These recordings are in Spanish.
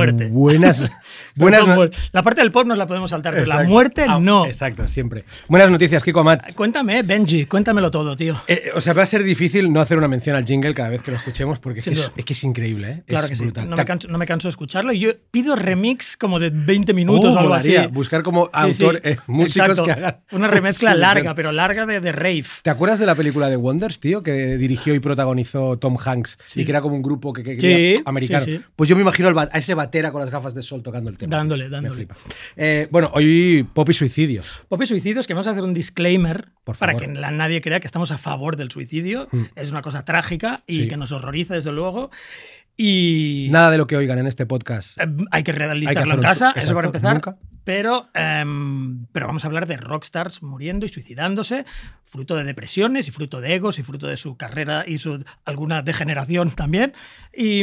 Muerte. Buenas, buenas no- La parte del pop nos la podemos saltar, pero la muerte Ah, no. Exacto, siempre. Buenas noticias, Kiko Amat. Cuéntame, Benji, cuéntamelo todo, tío. Eh, o sea, va a ser difícil no hacer una mención al jingle cada vez que lo escuchemos porque es, que es, duda. es que es increíble, ¿eh? Claro es que sí. brutal. No me, canso, no me canso de escucharlo. Y yo pido remix como de 20 minutos Oh, o algo así. Buscar como Sí, sí. autor, eh, músicos Exacto. que hagan. Una remezcla larga, pero larga de, de rave. ¿Te acuerdas de la película de Wonders, tío? Que dirigió y protagonizó Tom Hanks y que era como un grupo que, que americano. Pues yo me imagino a ese batera con las gafas de sol tocando el tema. Dándole, dándole. Eh, bueno, hoy pop y suicidio. Pop y suicidios, que vamos a hacer un disclaimer Por para que nadie crea que estamos a favor del suicidio. Es una cosa trágica y Sí. que nos horroriza, desde luego. Y Nada de lo que oigan en este podcast. eh, hay que Hay que realizarlo en casa, eso para empezar. nunca. Pero, em, pero vamos a hablar de rockstars muriendo y suicidándose, fruto de depresiones y fruto de egos y fruto de su carrera y su alguna degeneración también. Y,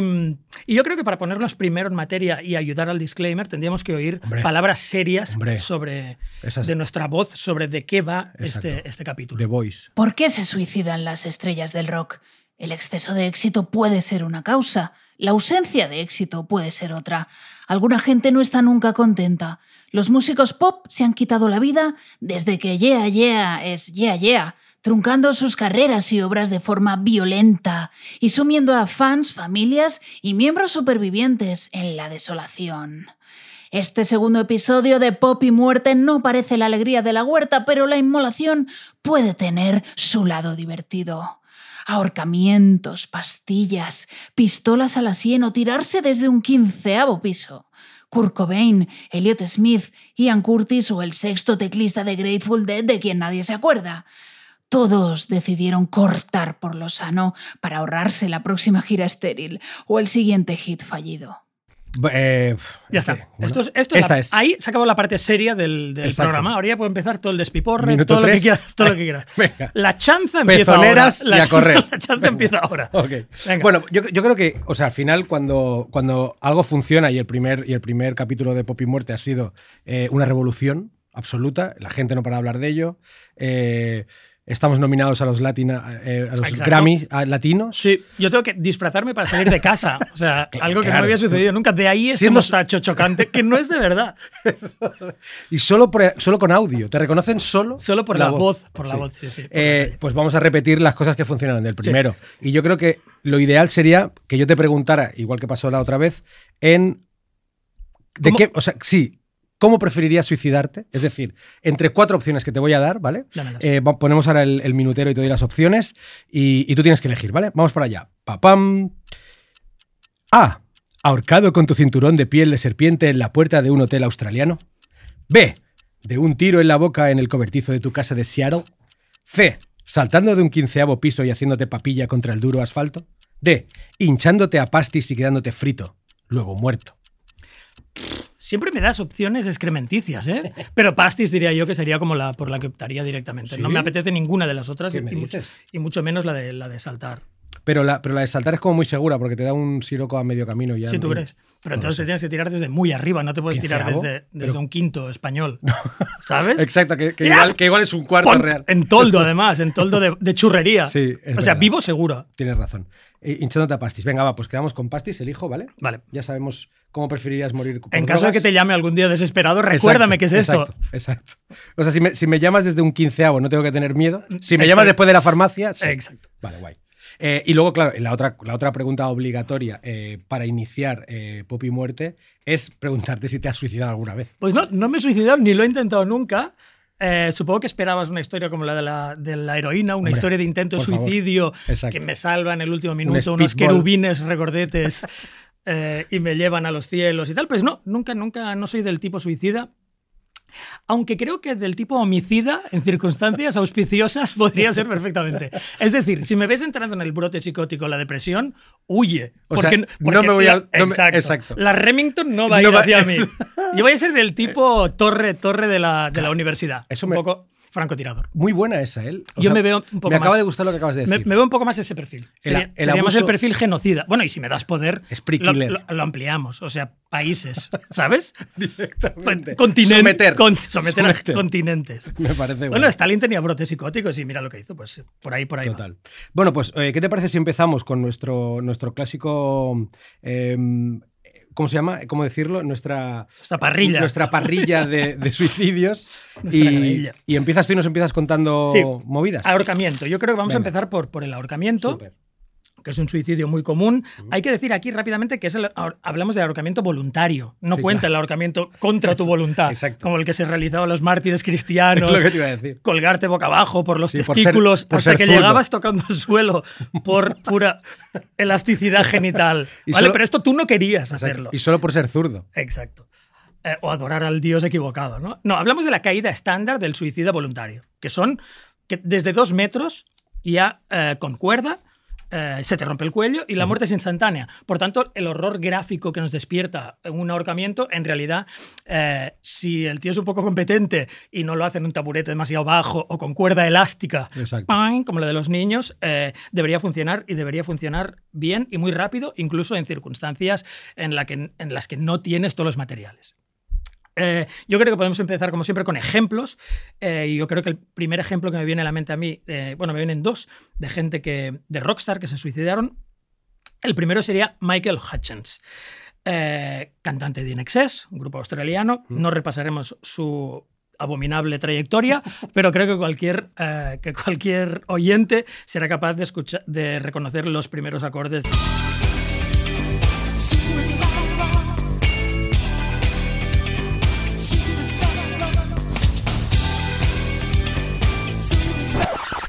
y yo creo que para ponernos primero en materia y ayudar al disclaimer, tendríamos que oír Hombre. palabras serias Hombre. sobre Esas- de nuestra voz sobre de qué va Exacto. este, este capítulo. The Voice. ¿Por qué se suicidan las estrellas del rock? El exceso de éxito puede ser una causa, la ausencia de éxito puede ser otra. Alguna gente no está nunca contenta. Los músicos pop se han quitado la vida desde que Yeah Yeah es Yeah Yeah, truncando sus carreras y obras de forma violenta y sumiendo a fans, familias y miembros supervivientes en la desolación. Este segundo episodio de Pop y Muerte no parece la alegría de la huerta, pero la inmolación puede tener su lado divertido. Ahorcamientos, pastillas, pistolas a la sien o tirarse desde un quinceavo piso. Kurt Cobain, Elliot Smith, Ian Curtis o el sexto teclista de Grateful Dead de quien nadie se acuerda. Todos decidieron cortar por lo sano para ahorrarse la próxima gira estéril o el siguiente hit fallido. Eh, Ya este, está. bueno, esto es, esto es esta la- es. Ahí se acabó la parte seria del, programa. Ahora ya puede empezar todo el despiporre, Minuto todo lo, que quieras, todo lo que quieras. Venga. La chanza empieza Pezoneras ahora. La y a chanza- correr. La chanza Venga. empieza ahora. Bueno, yo, yo creo que, o sea, al final, cuando, cuando algo funciona y el primer, y el primer capítulo de Pop y Muerte ha sido eh, una revolución absoluta, la gente no para de hablar de ello. eh, estamos nominados a los, latina, eh, a los Exacto. Grammy a- latinos. Sí, yo tengo que disfrazarme para salir de casa. O sea, algo que no claro. había sucedido nunca. De ahí es Siendo- como tacho chocante, que no es de verdad. Y solo, por- solo con audio. Te reconocen solo. Solo por la voz, por la voz, sí, sí, por la Eh, calle. pues vamos a repetir las cosas que funcionaron del primero. Y yo creo que lo ideal sería que yo te preguntara, igual que pasó la otra vez, en. ¿De ¿Cómo? qué? O sea, sí. ¿Cómo preferirías suicidarte? Es decir, entre cuatro opciones que te voy a dar, ¿vale? Eh, ponemos ahora el, el minutero y te doy las opciones y, y tú tienes que elegir, ¿vale? Vamos para allá. Papam. A. Ahorcado con tu cinturón de piel de serpiente en la puerta de un hotel australiano. B. De un tiro en la boca en el cobertizo de tu casa de Seattle. C. Saltando de un quinceavo piso y haciéndote papilla contra el duro asfalto. D. Hinchándote a pastis y quedándote frito, luego muerto. Siempre me das opciones excrementicias, ¿eh? Pero pastis diría yo que sería como la por la que optaría directamente. ¿Sí? No me apetece ninguna de las otras ¿Qué y, mucho, y mucho menos la de, la de saltar. Pero la, pero la de saltar es como muy segura porque te da un siroco a medio camino ya. Si tú crees. Pero entonces tienes que tirar desde muy arriba, no te puedes tirar desde, desde Pero- un quinto español. ¿Sabes? Exacto, que, que igual, que igual es un cuarto Pon- real. En toldo, además, en toldo de, de churrería. Sí, es o sea, vivo seguro. Tienes razón. Eh, hinchándote a pastis. Venga, va, pues quedamos con pastis, elijo, ¿vale? Vale. Ya sabemos cómo preferirías morir. En caso de que te llame algún día desesperado, Exacto, recuérdame qué es esto. Exacto, exacto. O sea, si me, si me llamas desde un quinceavo, no tengo que tener miedo. Si me Exacto. llamas después de la farmacia, sí. Exacto. Vale, guay. Eh, y luego, claro, la otra, la otra pregunta obligatoria eh, para iniciar eh, Pop y Muerte es preguntarte si te has suicidado alguna vez. Pues no, no me he suicidado ni lo he intentado nunca. Eh, supongo que esperabas una historia como la de la, de la heroína, una Hombre, historia de intento de suicidio que me salva en el último minuto, unos speedball. querubines regordetes eh, y me llevan a los cielos y tal. Pues no, nunca, nunca, no soy del tipo suicida. Aunque creo que del tipo homicida, en circunstancias auspiciosas, podría ser perfectamente. Es decir, si me ves entrando en el brote psicótico, la depresión, huye. O sea, no porque me voy a- no me- exacto. exacto. La Remington no va a No ir va- hacia mí. Yo voy a ser del tipo torre, torre de la, de la universidad. Eso un me- poco francotirador. Muy buena esa, ¿eh? O Yo sea, me veo un poco Me acaba más- de gustar lo que acabas de decir. me veo un poco más ese perfil. El- Sería, el sería más el abuso- perfil genocida. Bueno, y si me das poder, lo, lo- lo ampliamos. O sea, países, ¿sabes? Directamente. Continentes. Someter. someter a continentes. Me parece Bueno, bueno. Stalin tenía brotes psicóticos y mira lo que hizo. Pues por ahí, por ahí. va. Total. Bueno, pues, eh, ¿qué te parece si empezamos con nuestro, nuestro clásico. em, ¿Cómo se llama? ¿Cómo decirlo? Nuestra, Nuestra parrilla. nuestra parrilla de, de suicidios. Nuestra y, y empiezas tú y nos empiezas contando Sí. movidas. Ahorcamiento. Yo creo que vamos Venga. a empezar por, por el ahorcamiento. Que es un suicidio muy común. Hay que decir aquí rápidamente que es el, hablamos de ahorcamiento voluntario. No Sí, cuenta claro. el ahorcamiento contra tu voluntad, exacto. como el que se realizaba a los mártires Es cristianos. lo que te iba a decir. Colgarte boca abajo por los Sí, por ser- testículos por hasta que zurdo. llegabas tocando el suelo por pura elasticidad genital. Y ¿vale? solo- Pero esto tú no querías Exacto. hacerlo. Y solo por ser zurdo. Exacto. Eh, o adorar al dios equivocado, ¿no? No, hablamos de la caída estándar del suicida voluntario, que son que desde dos metros ya eh, con cuerda eh, se te rompe el cuello y la muerte es instantánea. Por tanto, el horror gráfico que nos despierta un ahorcamiento, en realidad, eh, si el tío es un poco competente y no lo hace en un taburete demasiado bajo o con cuerda elástica, como la de los niños, eh, debería funcionar y debería funcionar bien y muy rápido, incluso en circunstancias en, la que, en las que no tienes todos los materiales. Eh, yo creo que podemos empezar, como siempre, con ejemplos. eh, y yo creo que el primer ejemplo que me viene a la mente a mí, eh, bueno, me vienen dos, de gente que, de rockstar que se suicidaron. El primero sería Michael Hutchins, eh, cantante de INXS, un grupo australiano. No repasaremos su abominable trayectoria, pero creo que cualquier, que cualquier oyente será capaz de, escuchar, de reconocer los primeros acordes.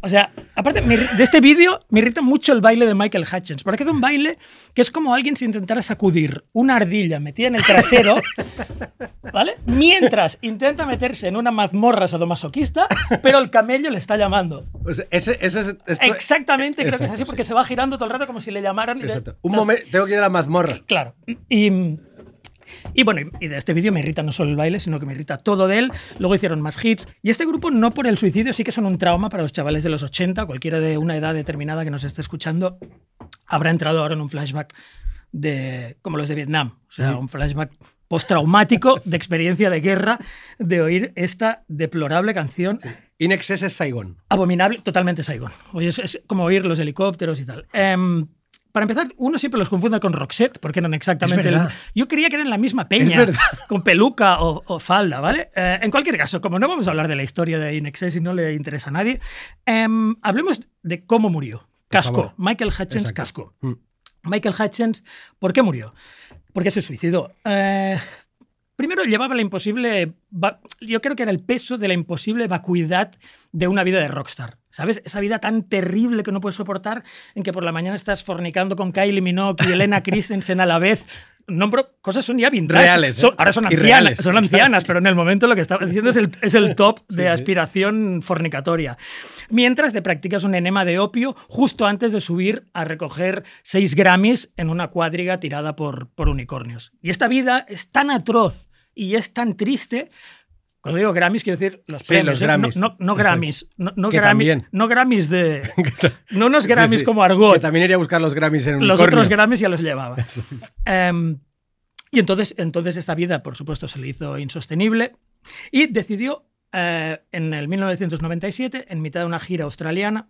O sea, aparte me de este vídeo, me irrita mucho el baile de Michael Hutchins. Porque hace un baile que es como alguien si intentara sacudir una ardilla metida en el trasero, ¿vale? Mientras intenta meterse en una mazmorra sadomasoquista, pero el camello le está llamando. O sea, ese, ese es- esto- Exactamente, creo que es Exacto, así, sí. porque se va girando todo el rato como si le llamaran. y Exacto. Un momento, tengo que ir a la mazmorra. Claro. Y, y bueno, y de este vídeo me irrita no solo el baile, sino que me irrita todo de él. Luego hicieron más hits. Y este grupo, no por el suicidio, sí que son un trauma para los chavales de los 80. Cualquiera de una edad determinada que nos esté escuchando habrá entrado ahora en un flashback de, como los de Vietnam. O sea, un flashback postraumático de experiencia de guerra, de oír esta deplorable canción Inexcess es Saigón. abominable, totalmente Saigon. Oye, es, es como oír los helicópteros y tal. Em, para empezar, uno siempre los confunde con Roxette, porque eran exactamente. El- yo creía que eran la misma peña, con peluca o, o falda, ¿vale? Eh, en cualquier caso, como no vamos a hablar de la historia de Inexcess y no le interesa a nadie, em, hablemos de cómo murió. Casco. Michael Hutchins Exacto. Casco. Mm. Michael Hutchins, ¿por qué murió? Porque se suicidó. Eh, primero llevaba la imposible, yo creo que era el peso de la imposible vacuidad de una vida de rockstar. ¿Sabes? Esa vida tan terrible que no puedes soportar en que por la mañana estás fornicando con Kylie Minogue y Elena Christensen a la vez. Nombro cosas son ya vintage. Reales, ¿eh? Son- ahora son ancianas, reales. son ancianas, pero en el momento lo que estaba diciendo es el, es el top de Sí, sí. aspiración fornicatoria. Mientras te practicas un enema de opio justo antes de subir a recoger seis Grammys en una cuadriga tirada por, por unicornios. Y esta vida es tan atroz y es tan triste. Cuando digo Grammys, quiero decir los Sí, premios. los ¿eh? No- Grammys. No, no Exacto. Grammys. No, no Que Grammy- no Grammys de. No unos Grammys Sí, sí. como Argot. Que también iría a buscar los Grammys en un Los otros Grammys ya los llevaba. Em, y entonces, entonces esta vida, por supuesto, se le hizo insostenible y decidió eh, en el 1997, en mitad de una gira australiana,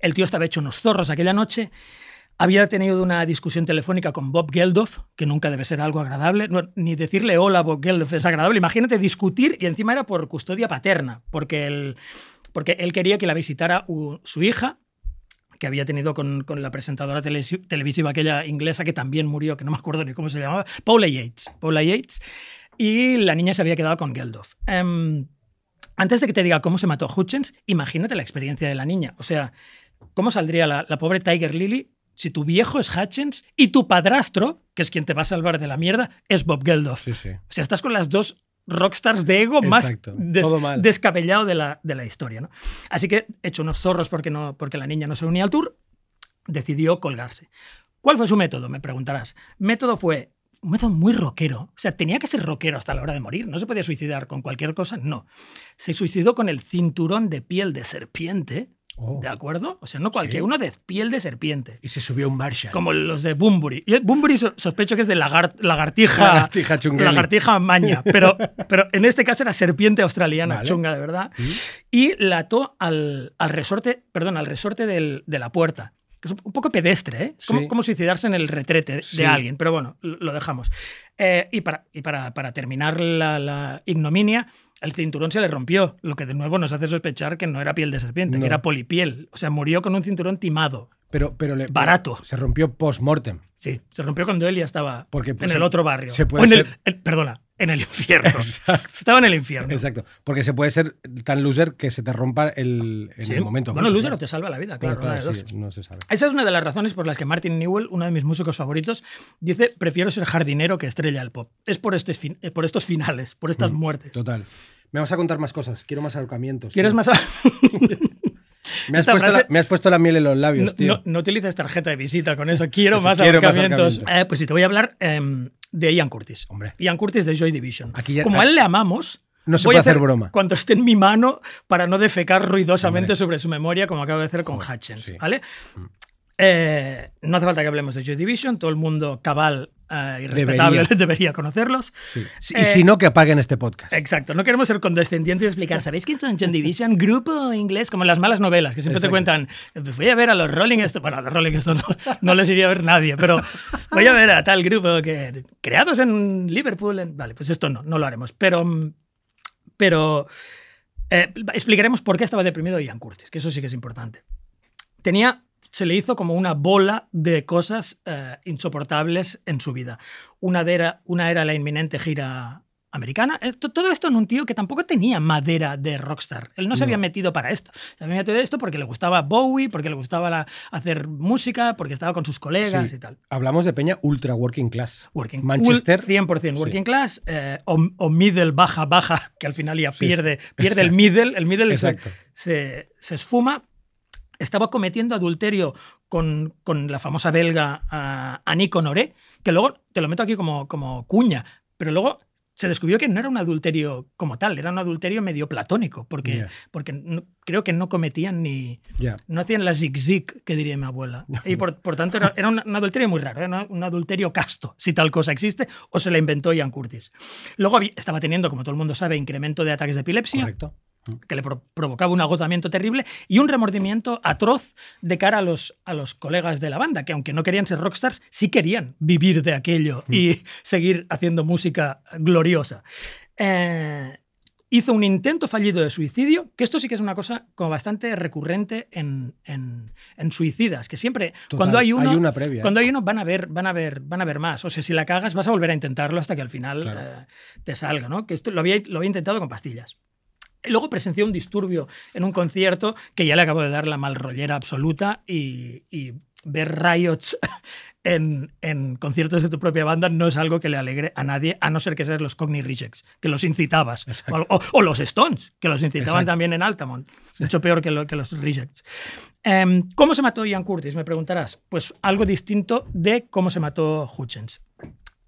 el tío estaba hecho unos zorros aquella noche, había tenido una discusión telefónica con Bob Geldof, que nunca debe ser algo agradable, ni decirle hola a Bob Geldof es agradable, imagínate discutir y encima era por custodia paterna, porque él, porque él quería que la visitara su hija, que había tenido con, con la presentadora televisiva aquella inglesa que también murió, que no me acuerdo ni cómo se llamaba, Paula Yates. Paula Yates. Y la niña se había quedado con Geldof. Em, antes de que te diga cómo se mató Hutchins, imagínate la experiencia de la niña. O sea, ¿cómo saldría la pobre Tiger Lily si tu viejo es Hutchins y tu padrastro, que es quien te va a salvar de la mierda, es Bob Geldof? Sí, sí. O sea, estás con las dos rockstars de ego más des- descabellado de la, de la historia. ¿no? Así que, hecho unos zorros porque, no, porque la niña no se unía al tour, decidió colgarse. ¿Cuál fue su método? Me preguntarás. Método fue un método muy rockero. O sea, tenía que ser rockero hasta la hora de morir. No se podía suicidar con cualquier cosa, no. Se suicidó con el cinturón de piel de serpiente, Oh. ¿de acuerdo? O sea, no cualquier Sí. uno de piel de serpiente. Y se subió un Marshall. Como los de Bunbury. Bunbury so- sospecho que es de lagar- lagartija. Lagartija chungueli. Lagartija maña. Pero, pero en este caso era serpiente australiana, Vale. chunga de verdad. Y la ató al, al resorte, perdón, al resorte del- de la puerta. Que es un poco pedestre, ¿eh? Es como, Sí. como suicidarse en el retrete de alguien. Pero bueno, lo lo dejamos. Eh, y para, y para, para terminar la, la ignominia, el cinturón se le rompió, lo que de nuevo nos hace sospechar que no era piel de serpiente, No. que era polipiel. O sea, murió con un cinturón timado. Pero, pero le- Barato. Se rompió post-mortem. Sí, se rompió cuando él ya estaba Porque, en pues, el se- otro barrio. se puede O en el- ser- el- perdona, en el infierno. Exacto. Estaba en el infierno. Exacto. Porque se puede ser tan loser que se te rompa el, en Sí. el momento. Bueno, loser claro. o te salva la vida, Claro, claro. claro, sí, no se sabe. Esa es una de las razones por las que Martin Newell, uno de mis músicos favoritos, dice prefiero ser jardinero que estrella del pop. Es por, este fin- eh, por estos finales, por estas muertes. Mm, Total. Me vas a contar más cosas. Quiero más ahorcamientos. ¿Quieres tío. más? Me has, puesto frase- la, me has puesto la miel en los labios, no, tío. no- no utilices tarjeta de visita con eso. Quiero Eso, más quiero más. Eh, pues sí, te voy a hablar em, de Ian Curtis. Hombre. Ian Curtis de Joy Division. Aquí ya- Como a él le amamos, No se voy puede hacer hacer broma. Cuando esté en mi mano para no defecar ruidosamente Hombre. sobre su memoria, como acabo de hacer con Joder, Hutchins. sí. Mm. ¿vale? Eh, no hace falta que hablemos de Joy Division, todo el mundo cabal eh, y respetable Debería. debería, conocerlos. Sí. Sí, Eh, y si no, que apaguen este podcast. Exacto, no queremos ser condescendientes y explicar, ¿sabéis quién son Joy Division? Grupo inglés, como en las malas novelas, que siempre te cuentan, fui a ver a los Rolling Stones, bueno, a los Rolling Stones no, no les iría a ver nadie, pero voy a ver a tal grupo que creados en Liverpool, en- vale, pues esto no, no lo haremos, pero, pero eh, explicaremos por qué estaba deprimido Ian Curtis, que eso sí que es importante. Tenía, se le hizo como una bola de cosas eh, insoportables en su vida. Una era, una era la inminente gira americana. Eh, to- Todo esto en un tío que tampoco tenía madera de rockstar. Él no se No. había metido para esto. Se había metido esto porque le gustaba Bowie, porque le gustaba la- hacer música, porque estaba con sus colegas Sí. y tal. Hablamos de Peña ultra working class. Working. Manchester. Ul- 100% Sí. working class eh, o, o middle baja baja, que al final ya Sí, pierde, pierde el middle, el middle se, se, se esfuma. Estaba cometiendo adulterio con, con la famosa belga ah, Annie Honoré, que luego te lo meto aquí como, como cuña, pero luego se descubrió que no era un adulterio como tal, era un adulterio medio platónico, porque, porque no- creo que no cometían ni, Ya. no hacían la zig-zig, que diría mi abuela. Y por, por tanto era, era un, un adulterio muy raro, era un adulterio casto, si tal cosa existe, o se la inventó Ian Curtis. Luego había- estaba teniendo, como todo el mundo sabe, incremento de ataques de epilepsia, Correcto. Que le pro- provocaba un agotamiento terrible y un remordimiento atroz de cara a los, a los colegas de la banda, que aunque no querían ser rockstars, sí querían vivir de aquello y seguir haciendo música gloriosa. Eh, hizo un intento fallido de suicidio, que esto sí que es una cosa como bastante recurrente en, en- en suicidas, que siempre Total, cuando hay uno, hay una previa, cuando hay uno van a ver, van a ver, van a ver más. O sea, si la cagas vas a volver a intentarlo hasta que al final Claro. eh, te salga, ¿no? Que esto lo había, lo había intentado con pastillas. Luego presenció un disturbio en un concierto que ya le acabó de dar la malrollera absoluta y, y ver riots en, en conciertos de tu propia banda no es algo que le alegre a nadie, a no ser que seas los Cogni Rejects, que los incitabas. O, o- o los Stones, que los incitaban Exacto. también en Altamont. Mucho peor que, lo- que los Rejects. Em, ¿Cómo se mató Ian Curtis? Me preguntarás. Pues algo distinto de cómo se mató Hutchins.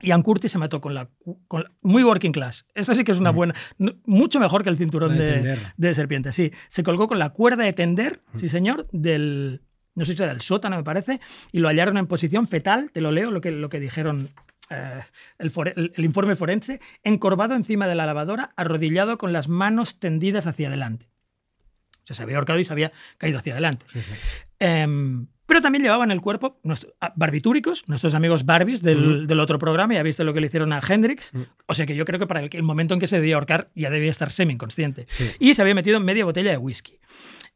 Ian Curtis se mató con la, cu- con la- muy working class. Esta sí que es una buena, no- mucho mejor que el cinturón Mm. De de, tender. de serpiente. Sí, se colgó con la cuerda de tender, sí señor, del no sé si era del sótano me parece, y lo hallaron en posición fetal. Te lo leo lo que lo que dijeron. eh, el, fore- el- el informe forense, encorvado encima de la lavadora, arrodillado con las manos tendidas hacia adelante. O sea, se había ahorcado y se había caído hacia adelante. Sí, sí. Em, pero también llevaban en el cuerpo ah, barbitúricos, nuestros amigos Barbies del, del otro programa. Ya viste lo que le hicieron a Hendrix. O sea que yo creo que para el, el momento en que se debía ahorcar ya debía estar semi-inconsciente. Sí. Y se había metido media botella de whisky.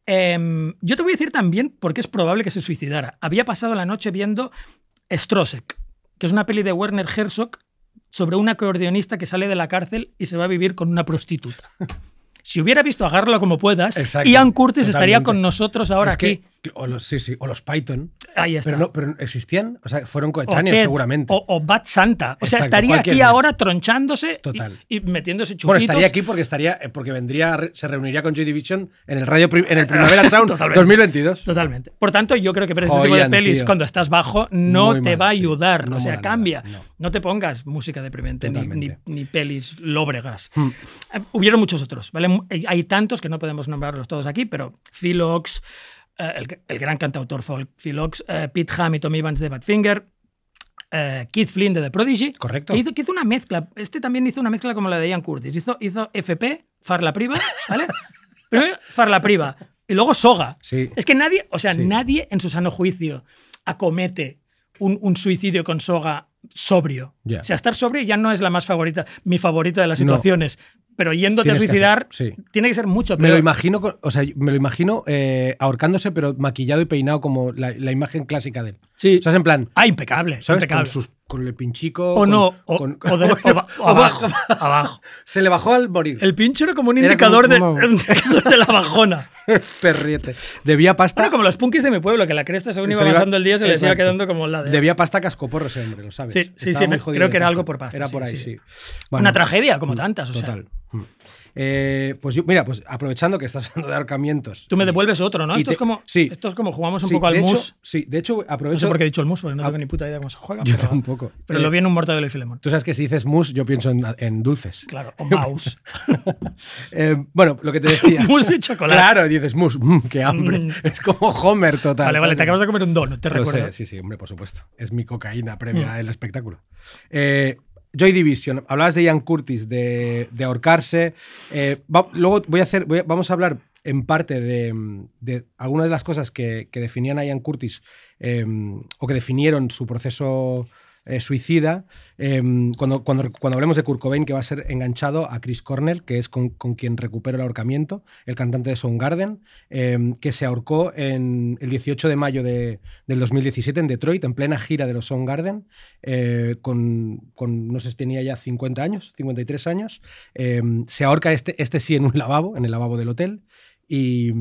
Em, yo te voy a decir también por qué es probable que se suicidara. Había pasado la noche viendo Strosek, que es una peli de Werner Herzog sobre un acordeonista que sale de la cárcel y se va a vivir con una prostituta. Si hubiera visto Agárralo como puedas, Exacto, Ian Curtis estaría con nosotros ahora Es que- aquí. O los, sí, sí, o los Python. Ahí está. Pero, no, pero existían, o sea, fueron o, coetáneos Ted, seguramente. o, o Bad Santa. O sea, Exacto, estaría aquí ahora tronchándose y- Total. Y, metiéndose chupitos. bueno, estaría aquí porque estaría eh, porque vendría, se reuniría con Joy Division en el radio en el Primavera Sound Totalmente. 2022. Totalmente. Por tanto, yo creo que ver este tipo de pelis tío. cuando estás bajo no Muy te mal, va a sí. ayudar. No o sea, cambia. nada, no. no. te pongas música deprimente ni, ni, pelis lóbregas. Hmm. Eh, Hubieron muchos otros, ¿vale? Hay- Hay tantos que no podemos nombrarlos todos aquí, pero Philox, eh, el, el gran cantautor folk Philox, eh, Pete Ham y Tommy Evans de Badfinger, eh, Keith Flynn de The Prodigy. Correcto. Que hizo, que hizo una mezcla. Este también hizo una mezcla como la de Ian Curtis. Hizo, hizo FP, Farla Priva, ¿vale? Primero Farla Priva y luego Soga. Sí. Es que nadie, o sea, Sí. nadie en su sano juicio acomete un, un suicidio con soga sobrio. O sea, estar sobrio ya no es la más favorita, mi favorita de las No. Pero yéndote Tienes a que suicidar, hacer- sí. tiene que ser mucho Me lo peor. imagino, o sea, me lo imagino eh, ahorcándose, pero maquillado y peinado como la, la imagen clásica de él. Sí. O sea, es en plan, ah, impecable. ¿sabes? impecable. Con, sus, con el pinchico. o con- no, o, con- o de- o ba- o abajo. abajo. Se le bajó al morir. El pincho era como un Era indicador como- de, indicador de la bajona. Perriete. Debía pasta. Bueno, como los punkis de mi pueblo, que la cresta según Se iba avanzando el día se les iba quedando como la de... Debía pasta cascoporro ese hombre, lo sabes. Sí, sí, Estaba sí, me- creo que era algo por pasta, Era sí, por ahí, sí. sí. Una tragedia, como tantas, o sea. Total. Mm. Eh, pues yo, mira, pues aprovechando que estás hablando de ahorcamientos. Tú me devuelves otro, ¿no? Esto, te- es como, sí. esto es como jugamos un Sí, poco al hecho- mus. sí, de hecho, No aprovecho. sé por qué he dicho el mus, porque no tengo ni puta idea cómo se juega. Yo pero, tampoco. Pero Eh, lo vi en un Mortadelo y Filemón. Tú sabes que si dices mus, yo pienso en, en dulces. Claro, o mouse. Eh, bueno, lo que te decía. Mousse de chocolate. Claro, dices mus, mm, qué hambre. Mm. Es como Homer total. vale, vale, ¿sabes? te acabas de comer un donut, te Lo recuerdo. sé, sí, sí, hombre, por supuesto. Es mi cocaína previa Mm. al espectáculo. Eh, Joy Division, hablabas de Ian Curtis, de, de ahorcarse. Eh, luego voy a hacer, vamos a hablar en parte de, de algunas de las cosas que, que definían a Ian Curtis eh, o que definieron su proceso eh, suicida. eh, cuando, cuando, cuando hablemos de Kurt Cobain, que va a ser enganchado a Chris Cornell, que es con, con quien recupera el ahorcamiento, el cantante de Soundgarden, eh, que se ahorcó en el 18 de mayo de, del 2017 en Detroit, en plena gira de los Soundgarden, eh, con, con, no sé si tenía ya 50 años, 53 años. eh, se ahorca este, este sí en un lavabo, en el lavabo del hotel, y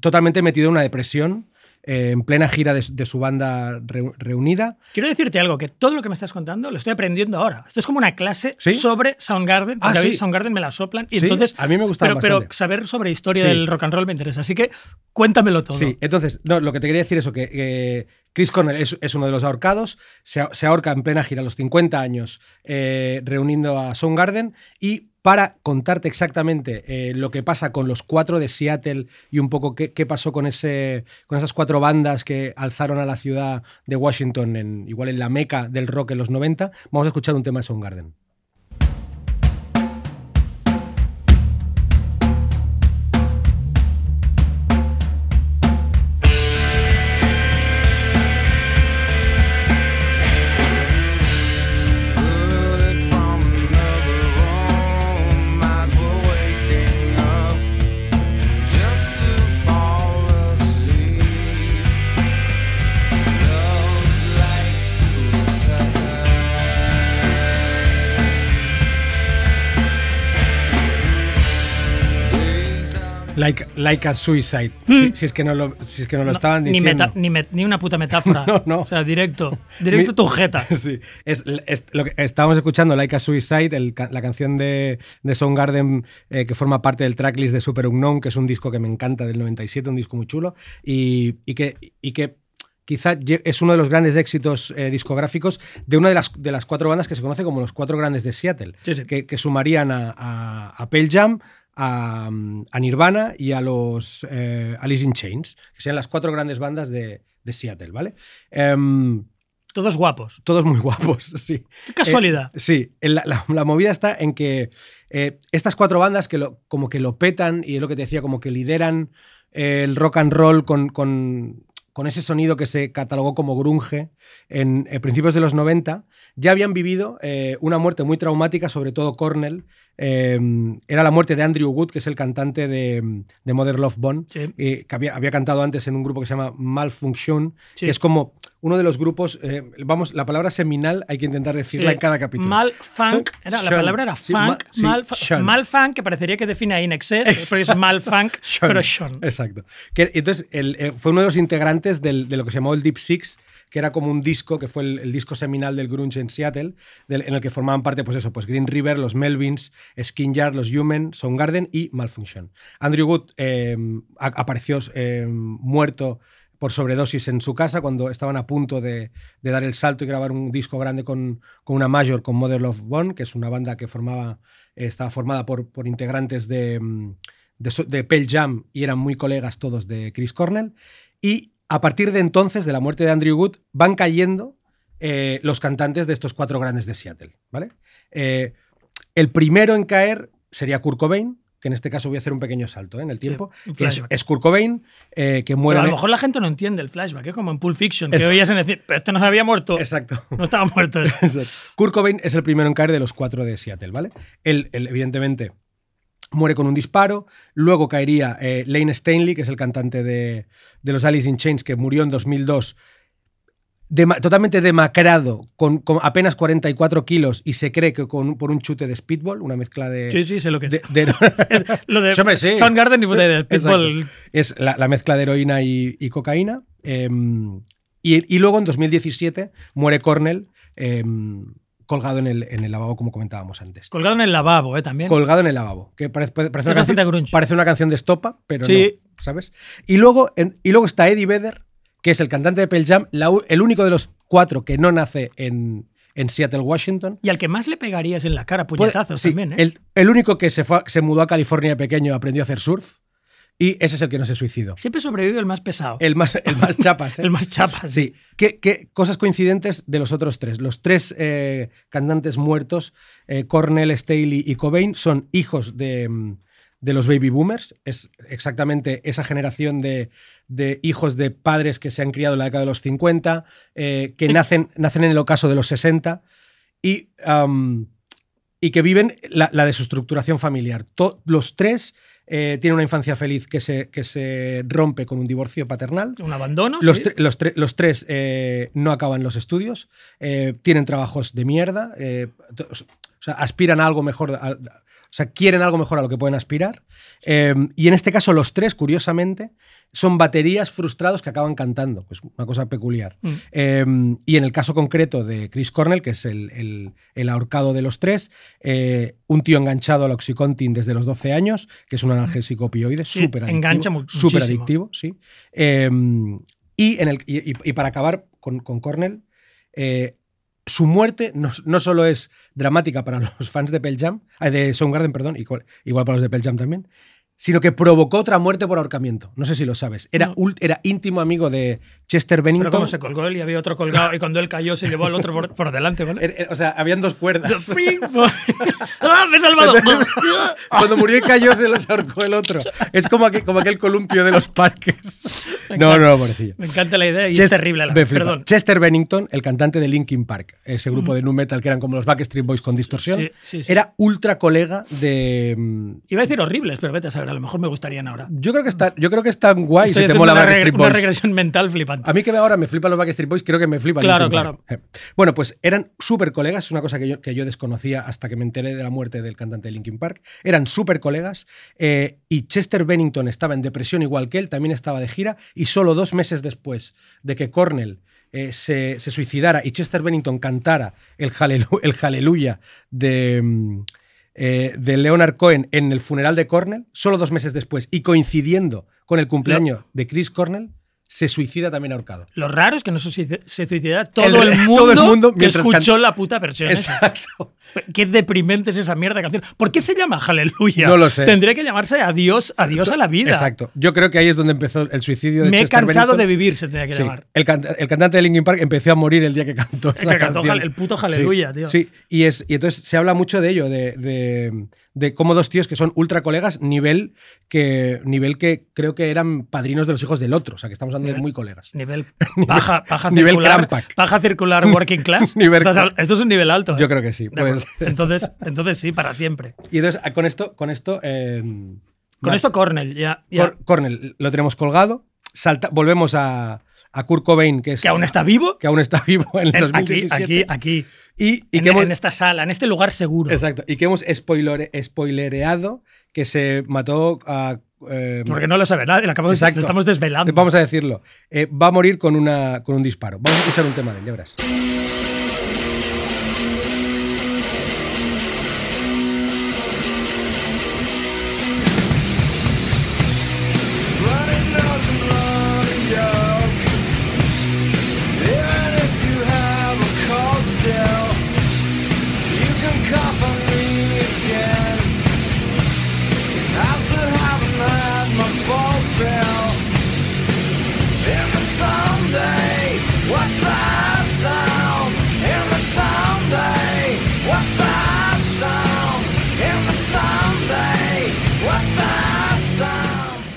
totalmente metido en una depresión. Eh, en plena gira de, de su banda reu- reunida. Quiero decirte algo, que todo lo que me estás contando lo estoy aprendiendo ahora. Esto es como una clase ¿Sí? sobre Soundgarden, Ah, sí. Soundgarden me la soplan y Sí, entonces... a mí me gustaba pero, pero saber sobre historia del rock and roll me interesa, así que cuéntamelo todo. Sí, entonces, no, lo que te quería decir es eso, que eh, Chris Cornell es, es uno de los ahorcados, se, se ahorca en plena gira a los 50 años eh, reuniendo a Soundgarden y para contarte exactamente eh, lo que pasa con los cuatro de Seattle y un poco qué, pasó con esas cuatro bandas que alzaron a la ciudad de Washington, en, igual en la meca del rock en los 90, vamos a escuchar un tema de Soundgarden. Like, like a Suicide, Hmm. si, si es que no lo, si es que no lo estaban ni, diciendo. meta- ni, met- ni una puta metáfora. No, no. O sea, directo. Directo Mi- tu jeta. Sí, es, es lo que estábamos escuchando, Like a Suicide, el la canción de, de Soundgarden eh, que forma parte del tracklist de Super Unknown, que es un disco que me encanta del 97, un disco muy chulo, y, y que, y que quizá es uno de los grandes éxitos eh, discográficos de una de las, de las cuatro bandas que se conoce como los cuatro grandes de Seattle, Sí, sí. Que, que sumarían a, a, a Pearl Jam, a, a Nirvana y a los eh, Alice in Chains, que serían las cuatro grandes bandas de, de Seattle, ¿vale? Em, Todos guapos. todos muy guapos, sí. Qué casualidad. Eh, sí, la, la- la movida está en que eh, estas cuatro bandas que lo, como que lo petan y es lo que te decía, como que lideran eh, el rock and roll con, con- con ese sonido que se catalogó como grunge en, principios de los 90, ya habían vivido eh, una muerte muy traumática, sobre todo Cornell. Eh, era la muerte de Andrew Wood, que es el cantante de, de Mother Love Bone, Sí. eh, que había, había cantado antes en un grupo que se llama Malfunction, Sí. que es como uno de los grupos, eh, vamos, la palabra seminal hay que intentar decirla Sí. en cada capítulo. Mal funk, era, la palabra era Sí, funk, ma- sí, mal, mal funk, que parecería que define a Inexcess, porque es mal funk, Sean. pero Sean. Exacto. Que, entonces, el- eh, fue uno de los integrantes del- de lo que se llamó el Deep Six, que era como un disco, que fue el, el disco seminal del grunge en Seattle, del- en el que formaban parte, pues eso, pues Green River, los Melvins, Skin Yard, los Human, Soundgarden y Malfunction. Andrew Wood eh, apareció eh, muerto por sobredosis en su casa cuando estaban a punto de, dar el salto y grabar un disco grande con, con una major, con Mother Love Bone, que es una banda que formaba, estaba formada por, por integrantes de, mm, de, de Pearl Jam y eran muy colegas todos de Chris Cornell. Y a partir de entonces, de la muerte de Andrew Wood, van cayendo eh, los cantantes de estos cuatro grandes de Seattle. ¿vale? Eh, el primero en caer sería Kurt Cobain, que en este caso voy a hacer un pequeño salto ¿eh? en el tiempo, que es, es Kurt Cobain, eh, que Pero muere... a lo mejor la gente no entiende el flashback, es como en Pulp Fiction, que oías en decir, pero este no se había muerto, Exacto. no estaba muerto. Exacto. Kurt Cobain es el primero en caer de los cuatro de Seattle, ¿vale? Él, él, evidentemente, muere con un disparo. Luego caería eh, Lane Stanley, que es el cantante de, de los Alice in Chains, que murió en 2002. Dema- totalmente demacrado, con, con apenas 44 kilos y se cree que con, por un chute de speedball, una mezcla de... Sí, sí, sé lo que de- de- es. Lo de Sí, hombre, sí. Soundgarden y puta idea, Pitbull. Exacto. Es la, la mezcla de heroína y, y cocaína. eh, y, y luego en 2017 muere Cornell eh, colgado en el, en el lavabo, como comentábamos antes. Colgado en el lavabo, ¿eh? También. Colgado en el lavabo, que parece, una, canción, parece una canción de estopa, pero Sí. no, ¿sabes? Y luego, en- y luego está Eddie Vedder, que es el cantante de Pearl Jam, la el único de los cuatro que no nace en, en Seattle, Washington. Y al que más le pegarías en la cara, puñetazos sí, también, ¿eh? el, el único que se, fue se mudó a California de pequeño aprendió a hacer surf. Y ese es el que no se suicidó. Siempre sobrevive el más pesado. El más, el más chapas. ¿eh? El más chapa. Sí. ¿Qué, qué cosas coincidentes de los otros tres? Los tres eh, cantantes muertos, eh, Cornell, Staley y Cobain, son hijos de, mm, de los baby boomers. Es exactamente esa generación de, de hijos de padres que se han criado en la década de los 50, eh, que nacen, nacen en el ocaso de los 60 y, y que viven la, la desestructuración familiar. To- los tres eh, tienen una infancia feliz que se, que se rompe con un divorcio paternal. Un abandono. Los, sí. tre- los, tre- los tres eh, no acaban los estudios, tienen trabajos de mierda, to- o sea, aspiran a algo mejor, a- o sea, quieren algo mejor a lo que pueden aspirar. Eh, y en este caso, los tres, curiosamente, son baterías frustrados que acaban cantando, pues una cosa peculiar. Mm. Eh, y en el caso concreto de Chris Cornell, que es el, el- el ahorcado de los tres, eh, un tío enganchado al Oxycontin desde los 12 años, que es un analgésico opioide, Sí, súper adictivo. engancha mu- súper adictivo, sí. Y, en el, y, y- y para acabar con, con Cornell, eh, su muerte no, no solo es dramática para los fans de Pearl Jam, eh, de Soundgarden, perdón, igual, para los de Pearl Jam también, sino que provocó otra muerte por ahorcamiento. No sé si lo sabes. Era, No. ul- era íntimo amigo de Chester Pero Bennington. como se colgó él y había otro colgado y cuando él cayó se llevó al otro por, por delante, ¿vale? Er- er- O sea, habían dos cuerdas. ¡Ping! ¡Ah, me he salvado! Cuando murió y cayó se los ahorcó el otro. Es como, aquel, como aquel columpio de los parques. Me No, encanta. no, pobrecillo. Me encanta la idea y es terrible. La, perdón. Chester Bennington, el cantante de Linkin Park, ese grupo de nu metal que eran como los Backstreet Boys con distorsión, Sí, sí, sí. era ultra colega de. mm, Iba a decir horribles, pero vete a saber, a lo mejor me gustarían ahora. Yo creo que está, yo creo que están guay Estoy si te mola una, Backstreet regre- una Boys. regresión mental flipante. A mí que ahora me flipan los Backstreet Boys, creo que me flipan. Claro, Park. Eh. Bueno, pues eran súper colegas, es una cosa que yo, que yo desconocía hasta que me enteré de la muerte del cantante de Linkin Park. Eran súper colegas eh, y Chester Bennington estaba en depresión igual que él, también estaba de gira y solo dos meses después de que Cornell eh, se, se suicidara y Chester Bennington cantara el, Halelu- el Hallelujah de... eh, de Leonard Cohen en el funeral de Cornell, solo dos meses después, y coincidiendo con el cumpleaños de Chris Cornell, se suicida también ahorcado. Lo raro es que no se suici- se suicidara todo El- el, mundo todo el mundo que escuchó can- la puta versión. esa. Exacto. Qué deprimente es esa mierda de canción. ¿Por qué se llama Aleluya? No lo sé. Tendría que llamarse Adiós, adiós a la vida. Exacto. Yo creo que ahí es donde empezó el suicidio de Me he cansado de vivir, se tenía que Sí. llamar. El, can- el cantante de Linkin Park empezó a morir el día que cantó El esa que cantó canción. El puto Hallelujah, Sí, tío. Sí, y, es, y entonces se habla mucho de ello, de, de- de cómo dos tíos que son ultra colegas, nivel que, nivel que creo que eran padrinos de los hijos del otro. O sea, que estamos hablando de muy colegas. Nivel paja, paja nivel circular. Paja circular working class. Nivel al- esto es un nivel alto. Yo ¿eh? creo que sí. Pues- Entonces, entonces sí, para siempre. y entonces, con esto, con esto. eh, Con vale. esto Cornell, ya. ya. Cor- Cornell, lo tenemos colgado. Salta, volvemos a, a Kurt Cobain, que es. que aún está vivo. que aún está vivo en el aquí, 2017. aquí, aquí. Y, y en, que hemos, en esta sala, en este lugar seguro. exacto, y que hemos spoilere- spoilereado que se mató a. eh, Porque no lo sabe nadie, lo, acabamos, Exacto. lo estamos desvelando. Vamos a decirlo. Eh, va a morir con, una, con un disparo. Vamos a escuchar un tema de él, ya verás.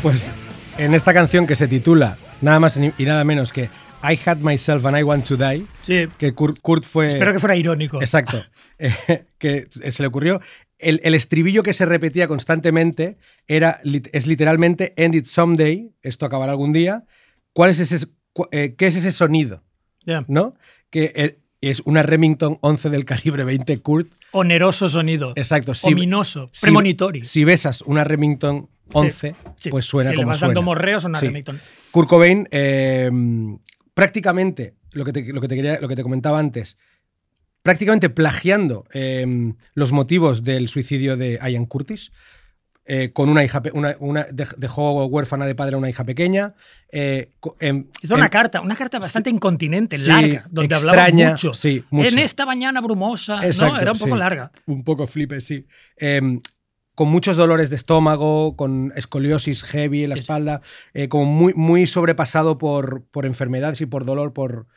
Pues en esta canción que se titula nada más y nada menos que I Had Myself and I Want to Die, Sí, que Kurt, Kurt fue. espero que fuera irónico. Exacto. Eh, que se le ocurrió. El, el estribillo que se repetía constantemente era, es literalmente End it someday, esto acabará algún día. ¿Cuál es ese, cu- eh, ¿Qué es ese sonido? ¿No? Que eh, es una Remington 11 del calibre 20 Kurt. Oneroso sonido. Exacto. Si, Ominoso. si- premonitorio. Si besas una Remington 11, Sí, pues suena si como le vas suena. dando morreos, Sí. Kurt Cobain, eh, prácticamente, lo que, te, lo, que te quería, lo que te comentaba antes, prácticamente plagiando eh, los motivos del suicidio de Ian Curtis, eh, con una hija, una, una- dejó huérfana de padre a una hija pequeña. eh, em- Hizo una em- carta, una carta bastante incontinente, sí, larga, donde extraña, hablaba mucho. sí, mucho. En esta mañana brumosa, Exacto, ¿no? Era un poco larga. Un poco flipe, sí. Em, con muchos dolores de estómago, con escoliosis heavy en la Sí, espalda, eh, como muy, muy sobrepasado por, por enfermedades y por dolor por,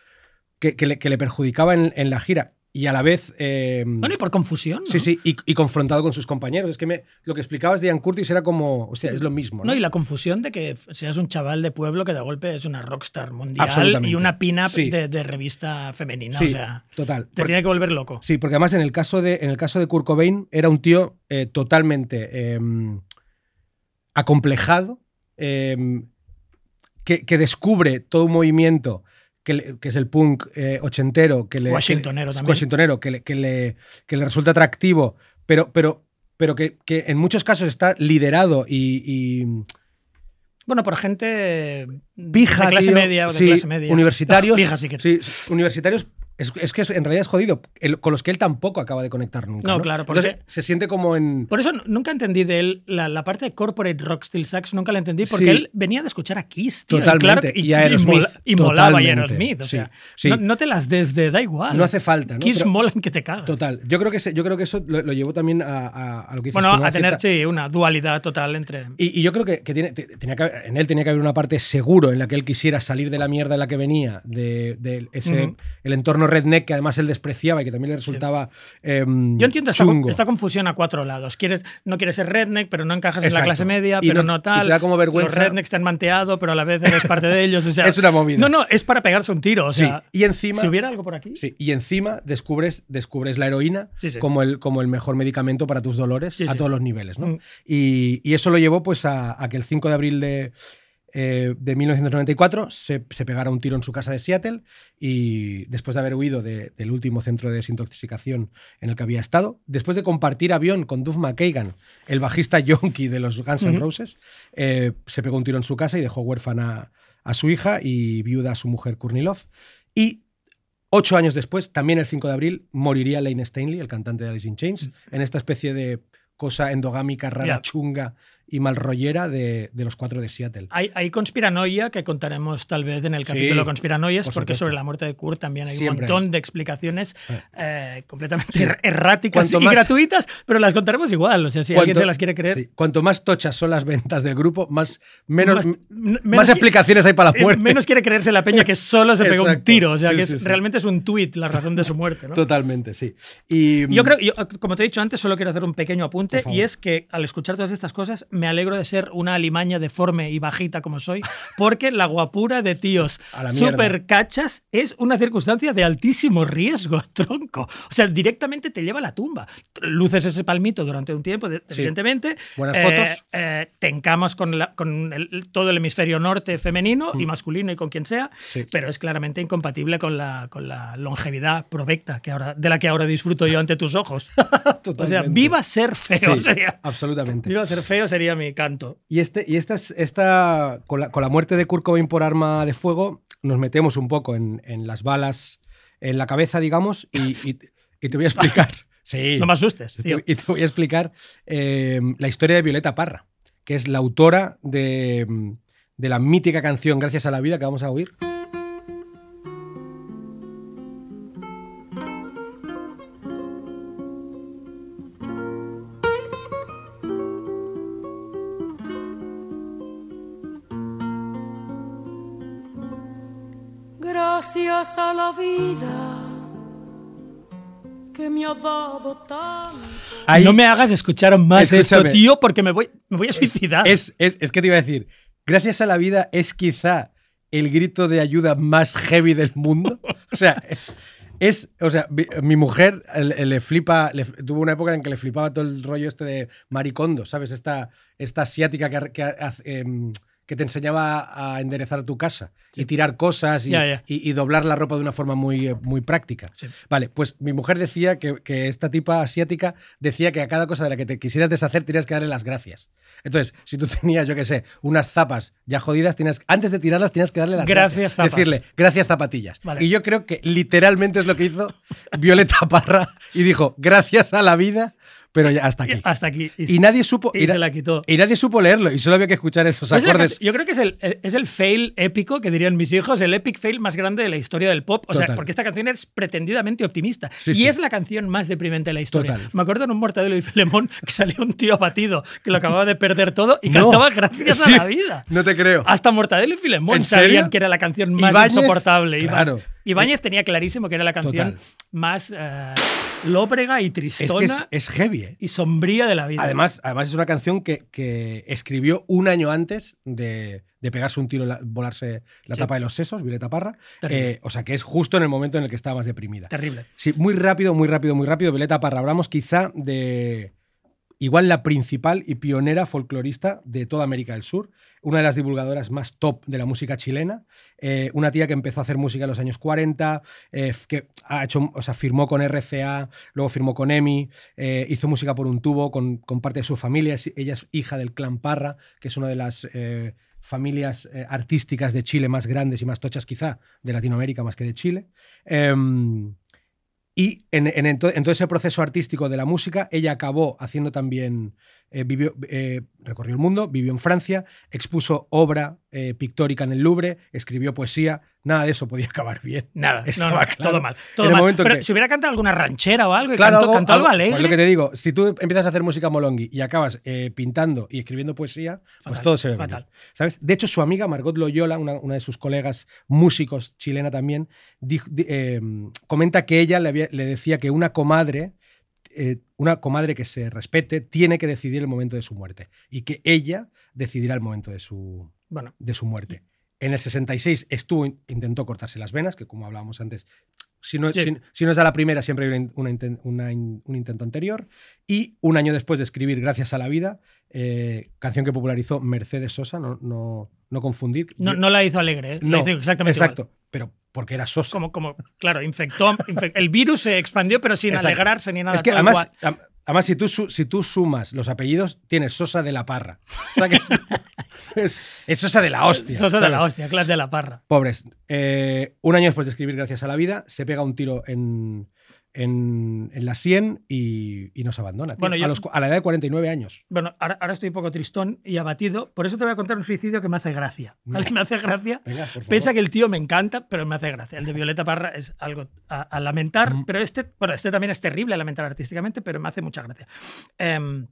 que, que le, que le perjudicaba en, en la gira. Y a la vez. em, Bueno, y por confusión. ¿no? Sí, sí, y, y confrontado con sus compañeros. Es que me, lo que explicabas de Ian Curtis era como. Hostia, es lo mismo. ¿no? No, y la confusión de que seas un chaval de pueblo que de golpe es una rockstar mundial y una pin-up Sí. de, de revista femenina. Sí, o sea, total. te Porque- tiene que volver loco. Sí, porque además en el caso de, en el caso de Kurt Cobain era un tío eh, totalmente em, acomplejado, em, que, que descubre todo un movimiento que, es el punk eh, ochentero, que le, Washingtonero que, también. washingtonero, que le, que le- que le resulta atractivo, pero, pero, pero que, que en muchos casos está liderado y, y Bueno, por gente pija, de clase tío. media o de Sí, clase media. Universitarios. Pija, sí que- sí, universitarios. Es, es que en realidad es jodido, el- con los que él tampoco acaba de conectar nunca. No, No, claro, porque- Entonces, se siente como en. Por eso nunca entendí de él la, la parte de corporate rock steel sax, nunca la entendí porque Sí. él venía de escuchar a Kiss, tío. Totalmente, Y, a Aerosmith, y molaba y totalmente, Aerosmith. O sí, sea, sí. No, no te las des de, da igual. No hace falta, ¿no? Kiss Pero- molan que te cagas. Total. Yo creo que, se- yo creo que eso lo, lo llevó también a, a- a lo que dices Bueno, a tener, cierta- sí, una dualidad total entre... Y, y yo creo que, que tiene, te- tenía que en él tenía que haber una parte seguro en la que él quisiera salir de la mierda en la que venía, de, de ese, el entorno redneck que además él despreciaba y que también le resultaba em, Yo entiendo esta, chungo. esta confusión a cuatro lados. Quieres, no quieres ser redneck, pero no encajas en la clase media, Y pero no- no, y tal. te da como vergüenza. Los rednecks te han manteado, pero a la vez eres parte de ellos. o sea, Es una movida. No, no, es para pegarse un tiro. O Sí, sea, y encima- si hubiera algo por aquí. Sí, y encima descubres, descubres la heroína Sí, sí. Como, el, como el mejor medicamento para tus dolores Sí, a sí. todos los niveles. ¿no? Mm. Y, y eso lo llevó pues, a, a que el 5 de abril de, eh, de 1994 se, se pegara un tiro en su casa de Seattle y después de haber huido de- del último centro de desintoxicación en el que había estado, después de compartir avión con Duff McKagan, el bajista yonki de los Guns N'. Roses, eh, se pegó un tiro en su casa y dejó huérfana a su hija y viuda a su mujer Courtney Love. Y Ocho años después, también el 5 de abril, moriría Lane Stanley, el cantante de Alice in Chains, en esta especie de cosa endogámica, rara, chunga y malrollera de, de los cuatro de Seattle. Hay, hay conspiranoia que contaremos tal vez en el Sí, capítulo Conspiranoias, por porque sobre la muerte de Kurt también hay Siempre un montón de explicaciones Eh. completamente Sí. er- erráticas Cuanto y más- gratuitas, pero las contaremos igual. O sea, si alguien Cuanto- se las quiere creer. sí, cuanto más tochas son las ventas del grupo, más menos, Más- más, menos qui- explicaciones hay para la eh, muerte. Menos quiere creerse la peña que solo se pegó un Exacto. tiro. O sea, Sí, que sí, es- sí. realmente es un tuit la razón de su muerte. ¿no? Totalmente, sí. Y Yo creo, yo, como te he dicho antes, solo quiero hacer un pequeño apunte y es que al escuchar todas estas cosas me alegro de ser una alimaña deforme y bajita como soy, porque la guapura de tíos super cachas es una circunstancia de altísimo riesgo, tronco. O sea, directamente te lleva a la tumba. Luces ese palmito durante un tiempo, Sí. evidentemente. Buenas Eh, fotos. eh, te encamos con, la- con el- todo el hemisferio norte femenino y masculino y con quien sea, Mm. Sí. pero es claramente incompatible con la, con la longevidad provecta que ahora, de la que ahora disfruto yo ante tus ojos. O sea, viva ser feo Sí, sería. absolutamente. Viva ser feo sería mi canto. Y, este, y esta, es- esta con, la, con la muerte de Kurt Cobain por arma de fuego, nos metemos un poco en, en las balas en la cabeza, digamos, y, y- y te voy a explicar. Sí. No me asustes, Te- tío. Y te voy a explicar eh, la historia de Violeta Parra, que es la autora de, de la mítica canción Gracias a la vida que vamos a oír. Vida que me ha dado tanto. Ahí- no me hagas escuchar más esto, tío, porque me voy, me voy a suicidar. Es, es, es que te iba a decir, gracias a la vida es quizá el grito de ayuda más heavy del mundo. O sea, es, o sea, mi, mi mujer le, le flipa, le- tuvo una época en que le flipaba todo el rollo este de maricondo, ¿sabes? Esta, esta asiática que, que, hace, em, que te enseñaba a enderezar tu casa y tirar cosas y, doblar la ropa de una forma muy, eh, muy práctica. Sí. Vale, pues mi mujer decía que, que esta tipa asiática decía que a cada cosa de la que te quisieras deshacer tenías que darle las gracias. Entonces, si tú tenías, yo qué sé, unas zapas ya jodidas, tienes, antes de tirarlas tienes que darle las Gracias, gracias. Decirle, gracias zapatillas. Vale. Y yo creo que literalmente es lo que hizo Violeta Parra y dijo, gracias a la vida, pero ya hasta aquí. Hasta aquí. Y, Y nadie supo... y y se la quitó. y nadie supo leerlo y solo había que escuchar esos Pues es acordes. yo creo que es el, es el fail épico que dirían mis hijos, el epic fail más grande de la historia del pop. O sea, porque esta canción es pretendidamente optimista. Sí, y sí. es la canción más deprimente de la historia. Total. Me acuerdo en un Mortadelo y Filemón que salió un tío abatido que lo acababa de perder todo y No. cantaba gracias Sí, a la vida. No te creo. Hasta Mortadelo y Filemón ¿En sabían serio? que era la canción más Ibáñez, insoportable. Iba- claro. Ibáñez tenía clarísimo que era la canción Total. más eh, lóbrega y Es tristona que es, es heavy, ¿eh? y sombría de la vida. Además, además es una canción que, que escribió un año antes de, de pegarse un tiro, y la- volarse la Sí. tapa de los sesos, Violeta Parra. Eh, o sea, que es justo en el momento en el que estaba más deprimida. Terrible. Sí, muy rápido, muy rápido, muy rápido. Violeta Parra, hablamos quizá de igual la principal y pionera folclorista de toda América del Sur, una de las divulgadoras más top de la música chilena, eh, una tía que empezó a hacer música en los años 40, eh, que ha hecho, o sea, firmó con RCA, luego firmó con EMI, eh, hizo música por un tubo con, con parte de su familia, ella es hija del clan Parra, que es una de las... familias artísticas de Chile más grandes y más tochas quizá de Latinoamérica más que de Chile. Y en todo ese proceso artístico de la música, ella acabó haciendo también, eh, vivió, eh, recorrió el mundo, vivió en Francia, expuso obra eh, pictórica en el Louvre, escribió poesía, nada de eso podía acabar bien. Nada, Estaba no, claro. todo mal. Todo En el mal. momento Pero que- si hubiera cantado alguna ranchera o algo, Claro, cantó, algo, cantó algo algo- alegre. pues lo que te digo, si tú empiezas a hacer música molongi y acabas eh, pintando y escribiendo poesía, pues todo se ve fatal. venir, ¿sabes? De hecho, su amiga Margot Loyola, una, una de sus colegas músicos chilena también, dijo- eh, comenta que ella le, había- le decía que una comadre, eh, una comadre que se respete, tiene que decidir el momento de su muerte y que ella decidirá el momento de su, Bueno, de su muerte. En el 66 estuvo, intentó cortarse las venas, que como hablábamos antes, si no, Sí. si, si no es a la primera, siempre hay una una un intento anterior. Y un año después de escribir Gracias a la vida, eh, canción que popularizó Mercedes Sosa, no, no, no confundir. no, no la hizo alegre, ¿eh? la no, hizo exactamente Exacto, igual. pero porque era Sosa. Como, como, claro, infectó, infec- el virus se expandió, pero sin Exacto. alegrarse ni nada. es que además, igual. Además si, tú, si tú sumas los apellidos, tienes Sosa de la Parra. O sea que es, es- es Sosa de la hostia. Sosa de la hostia, clase de la parra. Pobres. Eh, un año después de escribir Gracias a la vida, se pega un tiro en, en, en la 100 y, y nos abandona. tío. Bueno, yo- a, los cu- a la edad de 49 años. Bueno, ahora, ahora estoy un poco tristón y abatido. Por eso te voy a contar un suicidio que me hace gracia. ¿vale? Me hace gracia. Venga. Piensa que el tío me encanta, pero me hace gracia. El de Violeta Parra es algo a, a lamentar, Mm. pero este, bueno, este también es terrible a lamentar artísticamente, pero me hace mucha gracia. Em,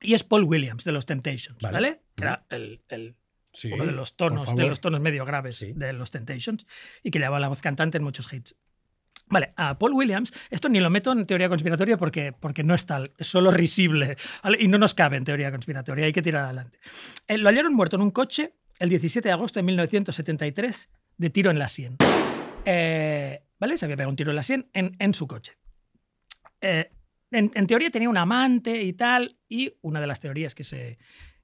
y es Paul Williams de los Temptations, Vale. ¿vale? Que era el, el- Sí, uno de los tonos, de los tonos medio graves Sí. de los Temptations y que llevaba la voz cantante en muchos hits. Vale, a Paul Williams, esto ni lo meto en teoría conspiratoria porque, porque no es tal, es solo risible y no nos cabe en teoría conspiratoria, hay que tirar adelante. Eh, lo hallaron muerto en un coche el 17 de agosto de 1973 de tiro en la sien. Eh, ¿Vale? Se había pegado un tiro en la sien en, en su coche. Eh, en, en teoría tenía un amante y tal, y una de las teorías que se,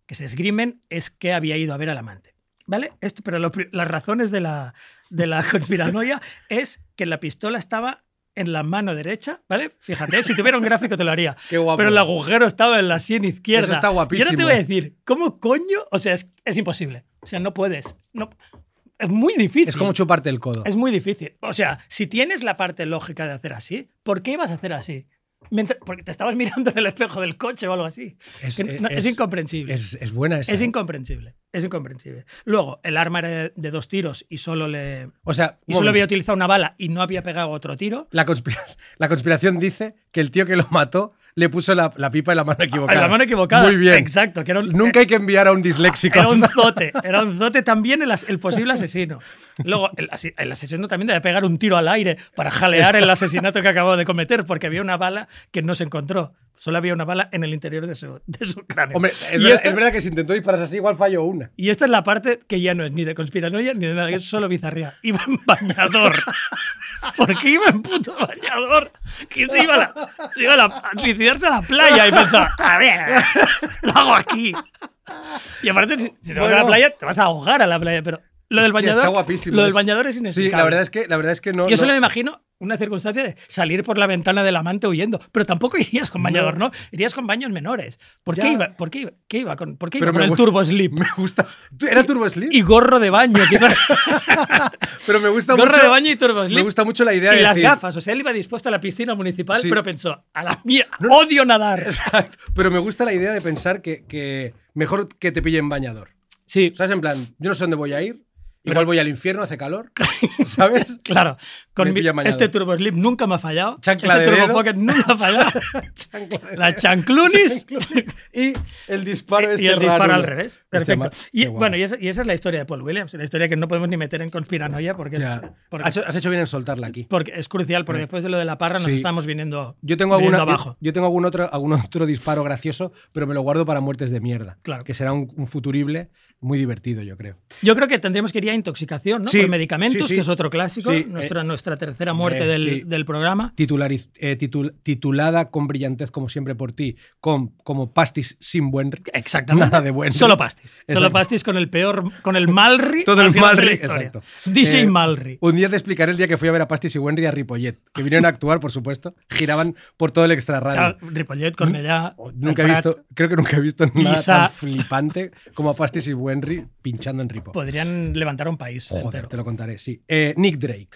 que se esgrimen es que había ido a ver al amante. ¿Vale? Esto, pero lo las razones de la, de la conspiranoia es que la pistola estaba en la mano derecha, ¿vale? Fíjate, si tuviera un gráfico te lo haría. Qué guapo. Pero el agujero estaba en la sien izquierda. Eso está Y ahora te guapísimo. voy a decir, ¿cómo coño? O sea, es, es imposible. O sea, no puedes. No, es muy difícil. Es como chuparte el codo. Es muy difícil. O sea, si tienes la parte lógica de hacer así, ¿por qué ibas a hacer así? Mientras- porque te estabas mirando en el espejo del coche o algo así. Es- no- es, es- incomprensible. Es, Es, es buena esa. ¿eh? incomprensible. Es incomprensible. Luego, el arma era de dos tiros y solo le. O sea, Y solo había utilizado una bala y no había pegado otro tiro. la, conspira- la conspiración dice que el tío que lo mató le puso la, la pipa en la mano equivocada. A la mano equivocada. Muy bien. Exacto. Que era un, Nunca hay que enviar a un disléxico. Era un zote, era un zote también el, as- el posible asesino. Luego, el, el asesino también debe pegar un tiro al aire para jalear el asesinato que acababa de cometer, porque había una bala que no se encontró. Solo había una bala en el interior de su, de su cráneo. Hombre, es verdad, esta, es verdad que si intentó dispararse así, igual falló una. y esta es la parte que ya no es ni de conspiranoia ni de nada, es solo bizarría. Iba en bañador. ¿Por qué iba en puto bañador? Que se iba a, la- se iba a, la- a suicidarse a la playa y pensaba, a ver, lo hago aquí. Y aparte, si, te vas a la playa, te vas a ahogar a la playa, pero lo del bañador, está guapísimo. lo del Es- bañador es Sí, inexplicable. la verdad es que, la verdad es que no. Yo solo me imagino una circunstancia de salir por la ventana del amante huyendo, pero tampoco irías con bañador, ¿no? Irías con baños menores. ¿Por qué iba? ¿Por qué iba? ¿Qué iba con, ¿por qué iba con el turbo slip? Me gusta. ¿Era Turbo Slip? Y gorro de baño. Pero me gusta gorro mucho. de baño y turbo slip. Me gusta mucho la idea y de las decir- gafas. O sea, él iba dispuesto a la piscina municipal, Sí. pero pensó, a la mía, odio nadar. Exacto. Pero me gusta la idea de pensar que, que mejor que te pillen bañador. Sí, ¿Sabes? En plan, yo no sé dónde voy a ir. Pero- Igual voy al infierno, hace calor. ¿Sabes? claro. Con mi- este turbo slip nunca me ha fallado. Chancla este de turbo dedo. pocket nunca ha fallado. Chancla de- la chanclunis. Y el disparo este y el disparo raro. al revés. Hostia, Perfecto. ma- y bueno, y esa, y esa es la historia de Paul Williams, la historia que no podemos ni meter en conspiranoia porque, es, porque, Has, hecho, has hecho bien en soltarla aquí. porque es crucial, porque después de lo de la parra nos Sí. estamos viniendo, Yo tengo, viniendo alguna, abajo. yo, yo tengo algún otro, algún otro disparo gracioso, pero me lo guardo para muertes de mierda. Claro. Que será un, un futurible muy divertido, yo creo. Yo creo que tendríamos que ir a intoxicación, ¿no? Sí, Por medicamentos, sí, sí. que es otro clásico, nuestra, eh, nuestra tercera muerte hombre, del, del programa. Titulariz- eh, titul- titulada con brillantez, como siempre por ti, con, como pastis sin buen. Exactamente. Nada de bueno. Solo pastis. Solo pastis con el peor, con el Malri. Todo el Malri, exacto. DJ Eh, Malri. Un día te explicaré el día que fui a ver a Pastis y Wenry a Ripollet, que vinieron a actuar, por supuesto, giraban por todo el extra radio. Ah, Ripollet, Cornellà. Nunca he visto, creo que nunca he visto nada Lisa. tan flipante como a Pastis y Wenry pinchando en Ripo. Podrían levantar un país. Joder, entero. te lo contaré, sí. Eh, Nick Drake.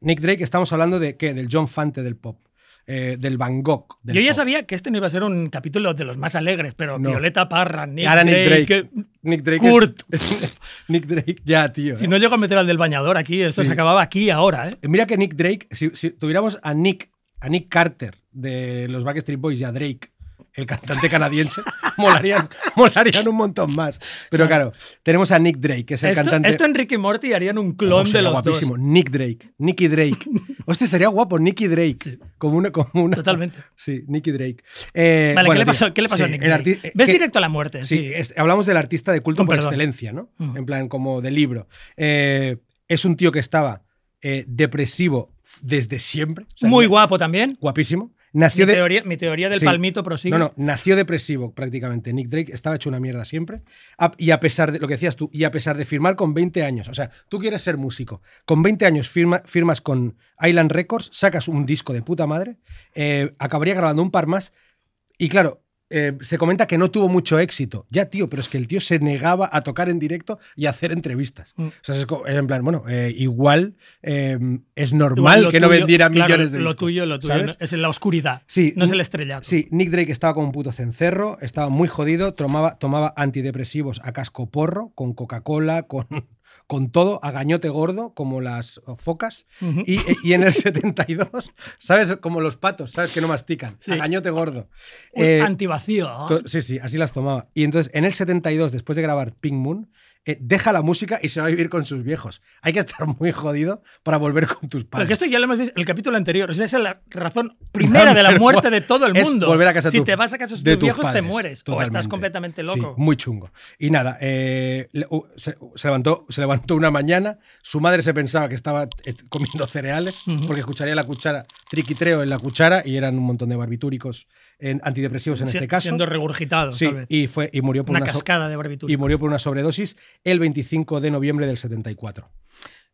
Nick Drake, estamos hablando de qué? Del John Fante del pop. eh, del Van Gogh. del Yo ya pop. sabía que este no iba a ser un capítulo de los más alegres, pero No. Violeta Parra, Nick, Ahora Nick Drake. Nick Drake. Kurt. es- Nick Drake, ya, tío. Si eh. no llego a meter al del bañador aquí, esto Sí. se acababa aquí ahora, ¿eh? Mira que Nick Drake, si, si tuviéramos a Nick, a Nick Carter de los Backstreet Boys y a Drake, el cantante canadiense, molarían, molarían un montón más. Pero claro, tenemos a Nick Drake, que es el Esto, cantante. esto en Ricky Morty harían un clon de los guapísimo. dos. Nick Drake. Nicky Drake. Hostia, estaría guapo, Nicky Drake. Sí. Como una, como una. Totalmente. Sí, Nicky Drake. Eh, Vale, bueno, ¿qué, le pasó, ¿qué le pasó sí, a Nick Drake? eh, Ves que- directo a la muerte, Sí, sí. es- hablamos del artista de culto Con por perdón. excelencia, ¿no? En plan, como de libro. Eh, es un tío que estaba eh, depresivo desde siempre. O sea, Muy guapo también. Guapísimo. Mi de. teoría, mi teoría del Sí. palmito prosigue. No, no, nació depresivo prácticamente. Nick Drake estaba hecho una mierda siempre. A- Y a pesar de lo que decías tú, y a pesar de firmar con 20 años, o sea, tú quieres ser músico, con 20 años firma- firmas con Island Records, sacas un disco de puta madre, eh, acabaría grabando un par más. Y claro, eh, se comenta que no tuvo mucho éxito. Ya, tío, pero es que el tío se negaba a tocar en directo y a hacer entrevistas. Mm. O sea, es en plan, bueno, eh, igual eh, es normal lo que no vendieran claro, millones de Lo discos. tuyo, lo tuyo es en la oscuridad, Sí, no es el estrellato. Sí, Nick Drake estaba como un puto cencerro, estaba muy jodido, tomaba, tomaba antidepresivos a casco porro, con Coca-Cola, con, con todo, a gañote gordo, como las focas. Y, y en el 72, ¿sabes? Como los patos, ¿sabes? Que no mastican. Sí. A gañote gordo. Eh, antivacío. sí, sí, así las tomaba. Y entonces, en el 72, después de grabar Pink Moon, eh, deja la música y se va a vivir con sus viejos. Hay que estar muy jodido para volver con tus padres. Porque esto ya lo hemos dicho en el capítulo anterior. Esa es la razón primera de la muerte de todo el mundo. volver a casa si te vas a casa de tus tus viejos, te mueres. O estás completamente Sí, loco. muy chungo. Y nada, eh, se, se levantó, se levantó una mañana, su madre se pensaba que estaba eh, comiendo cereales, porque escucharía la cuchara, triquitreo en la cuchara, y eran un montón de barbitúricos en antidepresivos en Si- este caso. Siendo regurgitado, Sí, tal vez. y, fue, y, murió por Una una, so- cascada de y barbitúricos. murió por una sobredosis el 25 de noviembre del 74.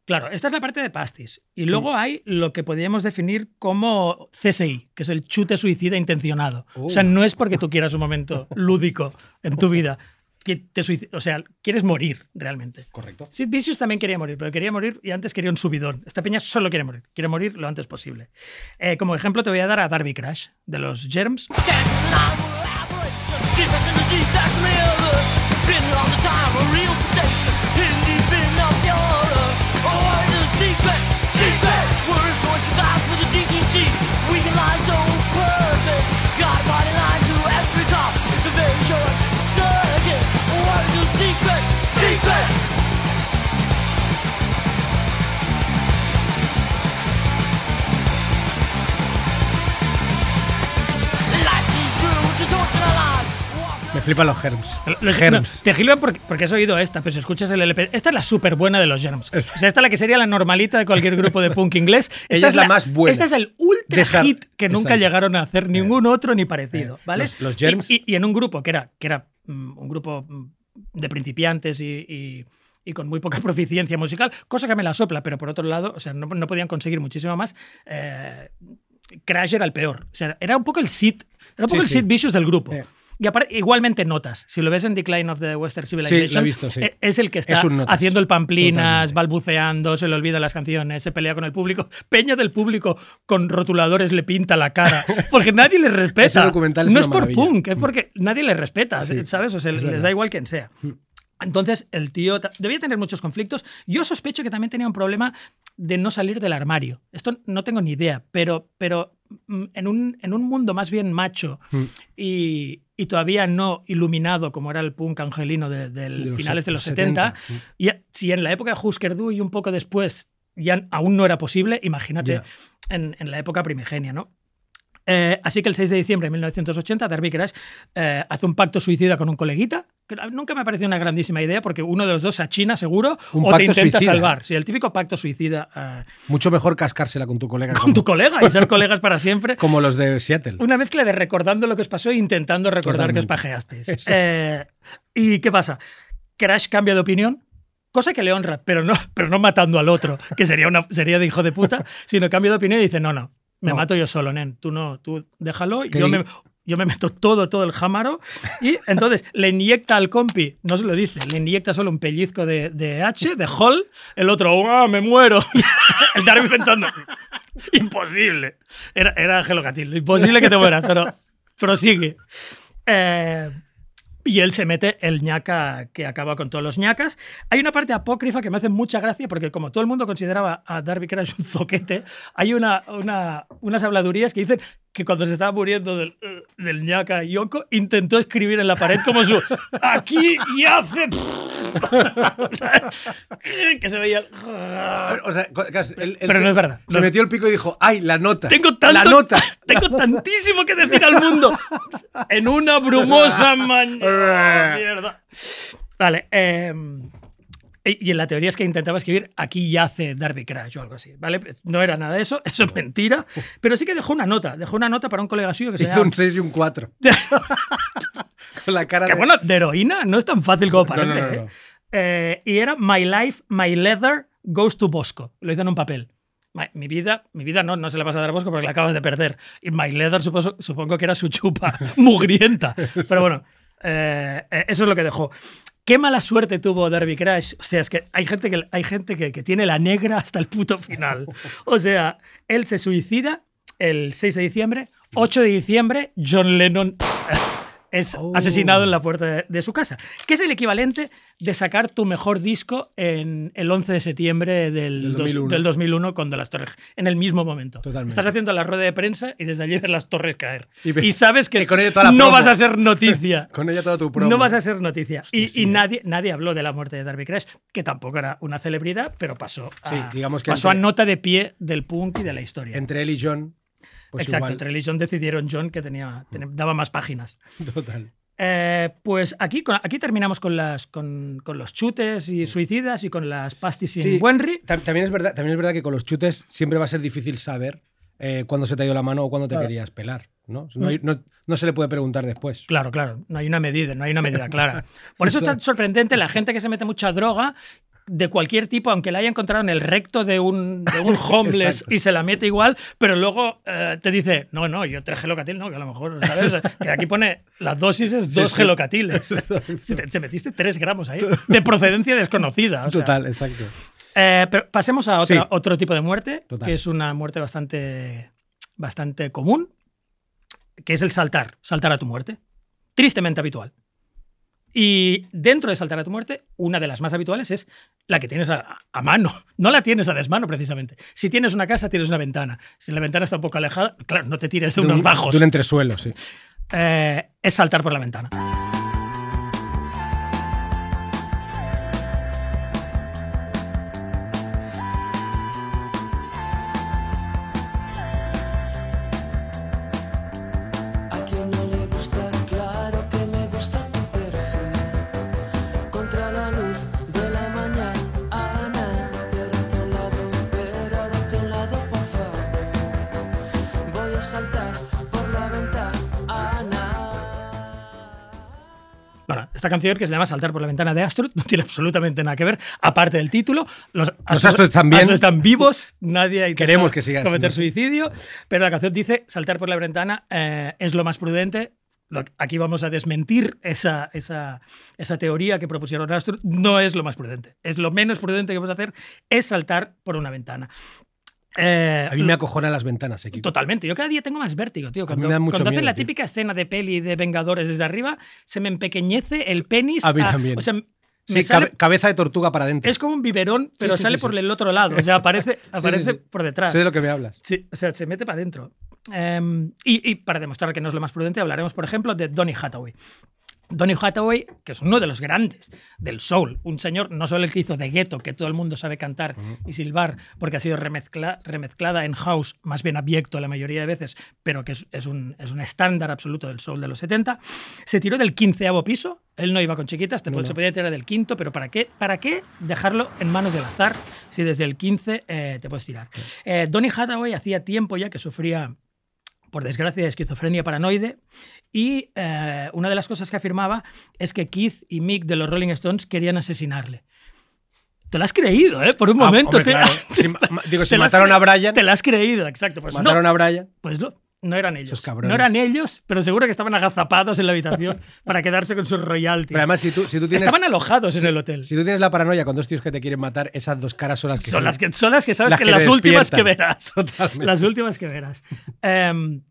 Claro, esta es la parte de pastis. Y Mm. luego hay lo que podríamos definir como CSI, que es el chute suicida intencionado. O sea, Oh. no es porque tú quieras un momento lúdico en tu vida. Que te o sea, quieres morir realmente. Correcto. Sid Vicious también quería morir, pero quería morir y antes quería un subidón. Esta peña solo quiere morir, quiere morir lo antes posible. Eh, como ejemplo te voy a dar a Darby Crash, de los Germs. Me flipan los germs. Los- germs. no, te gilban porque, porque has oído esta, pero si escuchas el LP. Esta es la súper buena de los Germs. O sea, esta es la que sería la normalita de cualquier grupo de punk inglés. Esta Ella es la más buena. Este es el ultra hit que nunca exacto. llegaron a hacer ningún otro ni parecido. Eh, ¿vale? los- los Y- Germs- Y, y en un grupo que era, que era mm, un grupo mm, de principiantes y. y- y con muy poca proficiencia musical, cosa que me la sopla, pero por otro lado, o sea, no, no podían conseguir muchísimo más. eh, Crash era el peor. O sea, era un poco el Sid, era un poco Sí, el sí. Sid Vicious del grupo. Eh. Y aparte, igualmente notas. Si lo ves en Decline of the Western Civilization, Sí, lo he visto, sí. e- es el que está Es haciendo el pamplinas, Totalmente. balbuceando, se le olvidan las canciones, se pelea con el público. Peña del público con rotuladores le pinta la cara. Porque nadie le respeta. Documental no es por maravilla. punk, es porque nadie le respeta, Sí, ¿sabes? O sea, les verdad. da igual quien sea. Entonces, el tío debía tener muchos conflictos. Yo sospecho que también tenía un problema de no salir del armario. Esto no tengo ni idea, pero, pero mm, en, un, en un mundo más bien macho Mm. y, y todavía no iluminado como era el punk angelino de, finales de los 70. 70, y si en la época de Husker Du y un poco después ya aún no era posible, imagínate en, en la época primigenia, ¿no? Eh, así que el 6 de diciembre de 1980, Darby Crash eh, hace un pacto suicida con un coleguita, que nunca me ha parecido una grandísima idea porque uno de los dos se achina seguro Un o te pacto intenta suicida. salvar. Sí, el típico pacto suicida eh, Mucho mejor cascársela con tu colega. con como, tu colega y ser colegas para siempre. como los de Seattle. Una mezcla de recordando lo que os pasó e intentando recordar que os pajeasteis. Eh, ¿Y qué pasa? Crash cambia de opinión, cosa que le honra, pero no, pero no matando al otro, que sería, una, sería de hijo de puta, sino cambia de opinión y dice, no, no, me No. mato yo solo, nen, tú no, tú déjalo, yo me, yo me meto todo, todo el jámaro y entonces le inyecta al compi, no se lo dice, le inyecta solo un pellizco de, de H, de Hall, el otro, ¡ah, me muero! el Darby pensando, imposible. Era, era Gelo Gatil, imposible que te mueras, pero prosigue. Eh, y él se mete el ñaca que acaba con todos los ñacas. Hay una parte apócrifa que me hace mucha gracia porque como todo el mundo consideraba a Darby Crash un zoquete, hay una, una- unas habladurías que dicen que cuando se estaba muriendo del, del ñaca Yonko intentó escribir en la pared como su aquí y hace Que se veía O sea, co- claro, él- él Pero se- no es verdad. Se No. metió el pico y dijo, ¡ay, la nota! Tengo tanto, ¡La nota! tengo tantísimo que decir al mundo en una brumosa mañana. mierda. Vale. eh, y en la teoría es que intentaba escribir aquí yace Darby Crash o algo así, ¿vale? No era nada de eso, eso es mentira, pero sí que dejó una nota, dejó una nota para un colega suyo que se Hizo llama... un 6 y un 4. Con la cara Que de... bueno, de heroína no es tan fácil como parece. no, no, ¿eh? no. Eh, y era My Life, My Leather Goes to Bosco. Lo hizo en un papel. My- mi vida, mi vida no, no se la vas a dar a Bosco porque la acabas de perder. Y My Leather suposo- supongo que era su chupa mugrienta. Pero bueno, eh, eh, eso es lo que dejó. Qué mala suerte tuvo Derby Crash. O sea, es que hay gente que, hay gente que, que tiene la negra hasta el puto final. O sea, él se suicida el 6 de diciembre. 8 de diciembre, John Lennon es Oh. asesinado en la puerta de, de su casa. Que es el equivalente de sacar tu mejor disco en el 11 de septiembre del, Del dos- 2001. del 2001 con De las Torres, en el mismo momento. Totalmente. Estás haciendo la rueda de prensa y desde allí ves las torres caer. Y sabes que y con ello toda la no vas a ser noticia. Con ella todo tu promo. No vas a ser noticia. Hostia, y sí, y nadie, nadie habló de la muerte de Darby Crash, que tampoco era una celebridad, pero pasó, a, Sí, digamos que pasó entre- a nota de pie del punk y de la historia. Entre él y John. Pues Exacto, igual. entre él y John decidieron John que tenía, tenía- daba más páginas. Total. Eh, pues aquí, aquí terminamos con, las, con, con los chutes y suicidas y con las pastis sin Sí, Wenry. tam- También es, verdad, también es verdad que con los chutes siempre va a ser difícil saber eh, cuándo se te ha ido la mano o cuándo te Claro. querías pelar. ¿no? No, hay- no- no se le puede preguntar después. Claro, claro, no hay una medida, no hay una medida clara. Por eso es tan sorprendente la gente que se mete mucha droga de cualquier tipo, aunque la haya encontrado en el recto de un, de un homeless y se la mete igual, pero luego eh, te dice, no, no, yo tres gelocatil, no, que a lo mejor, ¿sabes? Que aquí pone las dosis es dos sí. gelocatiles. Te, te metiste tres gramos ahí, de procedencia desconocida. o sea. Total, exacto. Eh, pero pasemos a otra- Sí. otro tipo de muerte, Total. que es una muerte bastante, bastante común, que es el saltar, saltar a tu muerte. Tristemente habitual. Y dentro de saltar a tu muerte, una de las más habituales es la que tienes a, a mano. No la tienes a desmano, precisamente. Si tienes una casa, tienes una ventana. Si la ventana está un poco alejada, claro, no te tires de, De unos un- bajos. De un entresuelo, sí. Eh, es saltar por la ventana. Canción que se llama Saltar por la ventana de Astrud no tiene absolutamente nada que ver, aparte del título. Los están bien. Astros están vivos, nadie ha Queremos que siga cometer siendo suicidio, pero la canción dice Saltar por la ventana eh, es lo más prudente. Aquí vamos a desmentir esa, esa, esa teoría que propusieron Astrud. No es lo más prudente. Es lo menos prudente que puedes hacer es saltar por una ventana. Eh, A mí me acojonan las ventanas, equipo. Totalmente. Yo cada día tengo más vértigo, tío. Cuando, cuando hacen la tío. típica escena de peli de Vengadores desde arriba, se me empequeñece el penis. A mí también. O sea, me Sí, sale- cabe- cabeza de tortuga para adentro. es como un biberón, pero sí, sale por el otro lado. O sea, aparece, aparece por detrás. Sé de lo que me hablas. Sí, o sea, se mete para adentro. Em, y, y para demostrar que no es lo más prudente, hablaremos, por ejemplo, de Donny Hathaway. Donny Hathaway, que es uno de los grandes del soul, un señor, no solo el que hizo de Ghetto, que todo el mundo sabe cantar y silbar, porque ha sido remezcla- remezclada en house, más bien abyecto la mayoría de veces, pero que es, es un, es un estándar absoluto del soul de los 70, se tiró del quinceavo piso, él no iba con chiquitas, No, no. se podía tirar del quinto, pero ¿para qué, ¿para qué dejarlo en manos del azar si desde el 15 eh, te puedes tirar? Eh, Donny Hathaway hacía tiempo ya que sufría por desgracia, de esquizofrenia paranoide. Y eh, una de las cosas que afirmaba es que Keith y Mick de los Rolling Stones querían asesinarle. Te lo has creído, ¿eh? Por un Ah, momento. hombre, te, claro. Si digo, si mataron a Brian, Te lo has creído, exacto. Pues mataron no, a Brian. pues no, no eran ellos. No eran ellos, pero seguro que estaban agazapados en la habitación para quedarse con sus royalties. Pero además, si tú, si tú tienes. Estaban alojados en el hotel. Si tú tienes la paranoia con dos tíos que te quieren matar, esas dos caras son las que son, las que, son las que sabes las que, que las últimas que verás. Totalmente. Las últimas que verás. Em,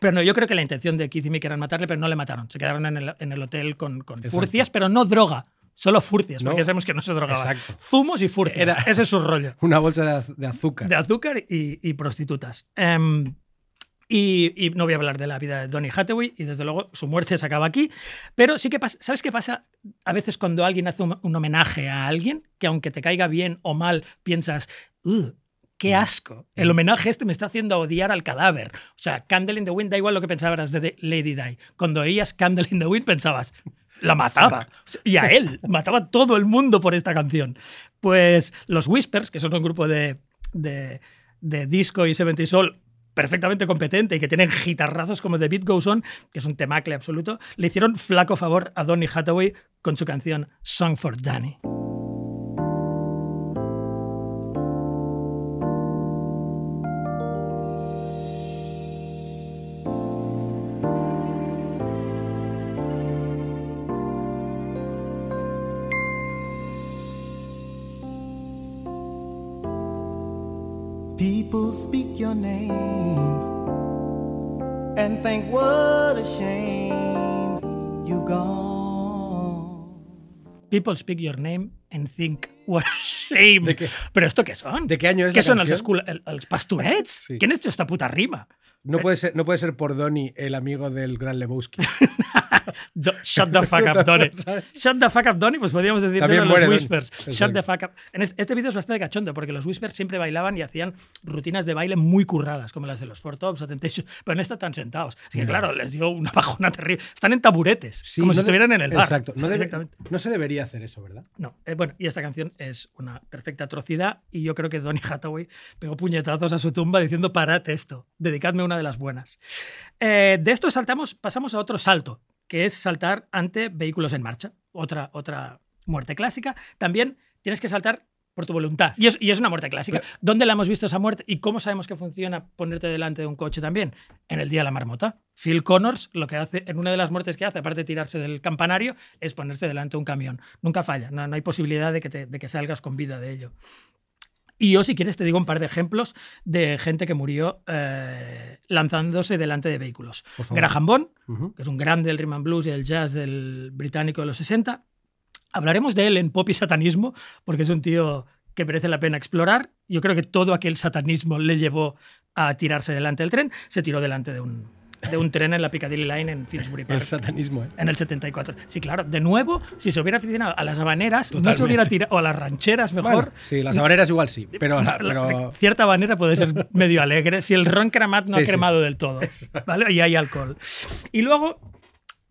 pero no, yo creo que la intención de Keith y Mick era matarle, pero no le mataron. Se quedaron en el, en el hotel con, con furcias, pero no droga. Solo furcias, No. porque ya sabemos que no se drogaba. Exacto. Zumos y furcias. Era- Ese es su rollo. Una bolsa de, az- de azúcar. De azúcar y, y prostitutas. Em, y, y no voy a hablar de la vida de Donny Hathaway y desde luego su muerte se acaba aquí. Pero sí que pasa, ¿sabes qué pasa a veces cuando alguien hace un, un homenaje a alguien que aunque te caiga bien o mal piensas, "Uh, qué asco, el homenaje este me está haciendo odiar al cadáver. O sea, Candle in the Wind da igual lo que pensabas de The Lady Di. Cuando oías Candle in the Wind pensabas, la mataba. Y a él, mataba a todo el mundo por esta canción. Pues los Whispers, que son un grupo de, de, de disco y 70 Soul perfectamente competente y que tienen gitarrazos como The Beat Goes On, que es un temacle absoluto, le hicieron flaco favor a Donny Hathaway con su canción Song for Danny. Speak your name and think what a shame you gone. People speak your name and think what a shame. ¿De qué? Pero esto què són? ¿De qué año es la escul- el- els pastorets? Sí. ¿Quién ha hecho esta puta rima? No puede ser, no puede ser por Donny, el amigo del gran Lebowski. Shut the fuck up, Donny. Shut the fuck up, Donny, pues podríamos decir a los. Whispers. Shut Exacto. the fuck up. En este, este vídeo es bastante cachondo porque los Whispers siempre bailaban y hacían rutinas de baile muy curradas, como las de los Four Tops o Temptation, pero no están tan sentados. Así que, claro, les dio una bajona terrible. Están en taburetes, Sí, como no si estuvieran en el bar. Exacto. No, debe- no se debería hacer eso, ¿verdad? No, eh, bueno, y esta canción es una perfecta atrocidad y yo creo que Donny Hathaway pegó puñetazos a su tumba diciendo parad esto, dedicadme una de las buenas. Eh, de esto saltamos, pasamos a otro salto, que es saltar ante vehículos en marcha, otra, otra muerte clásica. También tienes que saltar por tu voluntad. Y es, y es una muerte clásica. ¿Dónde la hemos visto esa muerte? ¿Y cómo sabemos que funciona ponerte delante de un coche también? En el Día de la Marmota. Phil Connors lo que hace, en una de las muertes que hace, aparte de tirarse del campanario, es ponerse delante de un camión. Nunca falla, no, no hay posibilidad de que, te- de que salgas con vida de ello. Y yo, si quieres, te digo un par de ejemplos de gente que murió eh, lanzándose delante de vehículos. Graham Bond, que es un grande del rhythm and blues y el jazz del británico de los 60. Hablaremos de él en Pop y Satanismo, porque es un tío que merece la pena explorar. Yo creo que todo aquel satanismo le llevó a tirarse delante del tren. Se tiró delante de un, de un tren en la Piccadilly Line en Finsbury El Park. satanismo, ¿eh? En el 74. Sí, claro. De nuevo, si se hubiera aficionado a las habaneras, no se hubiera tirado, o a las rancheras mejor. Bueno, sí, las habaneras igual sí, pero, la- cierta manera puede ser medio alegre si el ron cremat no Sí, ha sí, cremado del todo. ¿vale? Y hay alcohol. Y luego,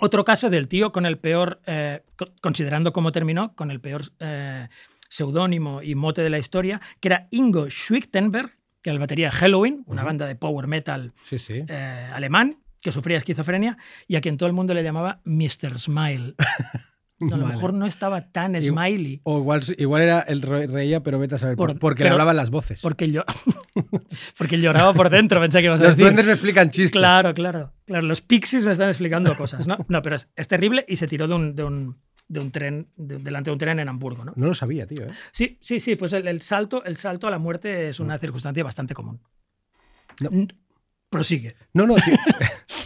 otro caso del tío con el peor, eh, co- considerando cómo terminó, con el peor eh, seudónimo y mote de la historia, que era Ingo Schwichtenberg, que era el batería de Halloween, una banda de power metal sí, sí. eh, alemán que sufría esquizofrenia y a quien todo el mundo le llamaba Mr. Smile. No, a lo Vale. mejor no estaba tan smiley. O igual, igual era el re- reía, pero vete a saber, por- Por- porque le pero- hablaban las voces. Porque, yo, porque lloraba por dentro, pensé que ibas a Los decir. duendes me explican chistes. Claro, claro, claro. Los pixies me están explicando cosas, ¿no? No, pero es, es terrible y se tiró de un, de un, de un tren, de- delante de un tren en Hamburgo, ¿no? No lo sabía, tío. ¿eh? Sí, sí, sí, pues el, el salto, el salto a la muerte es una circunstancia bastante común. No. Prosigue. No, no, te,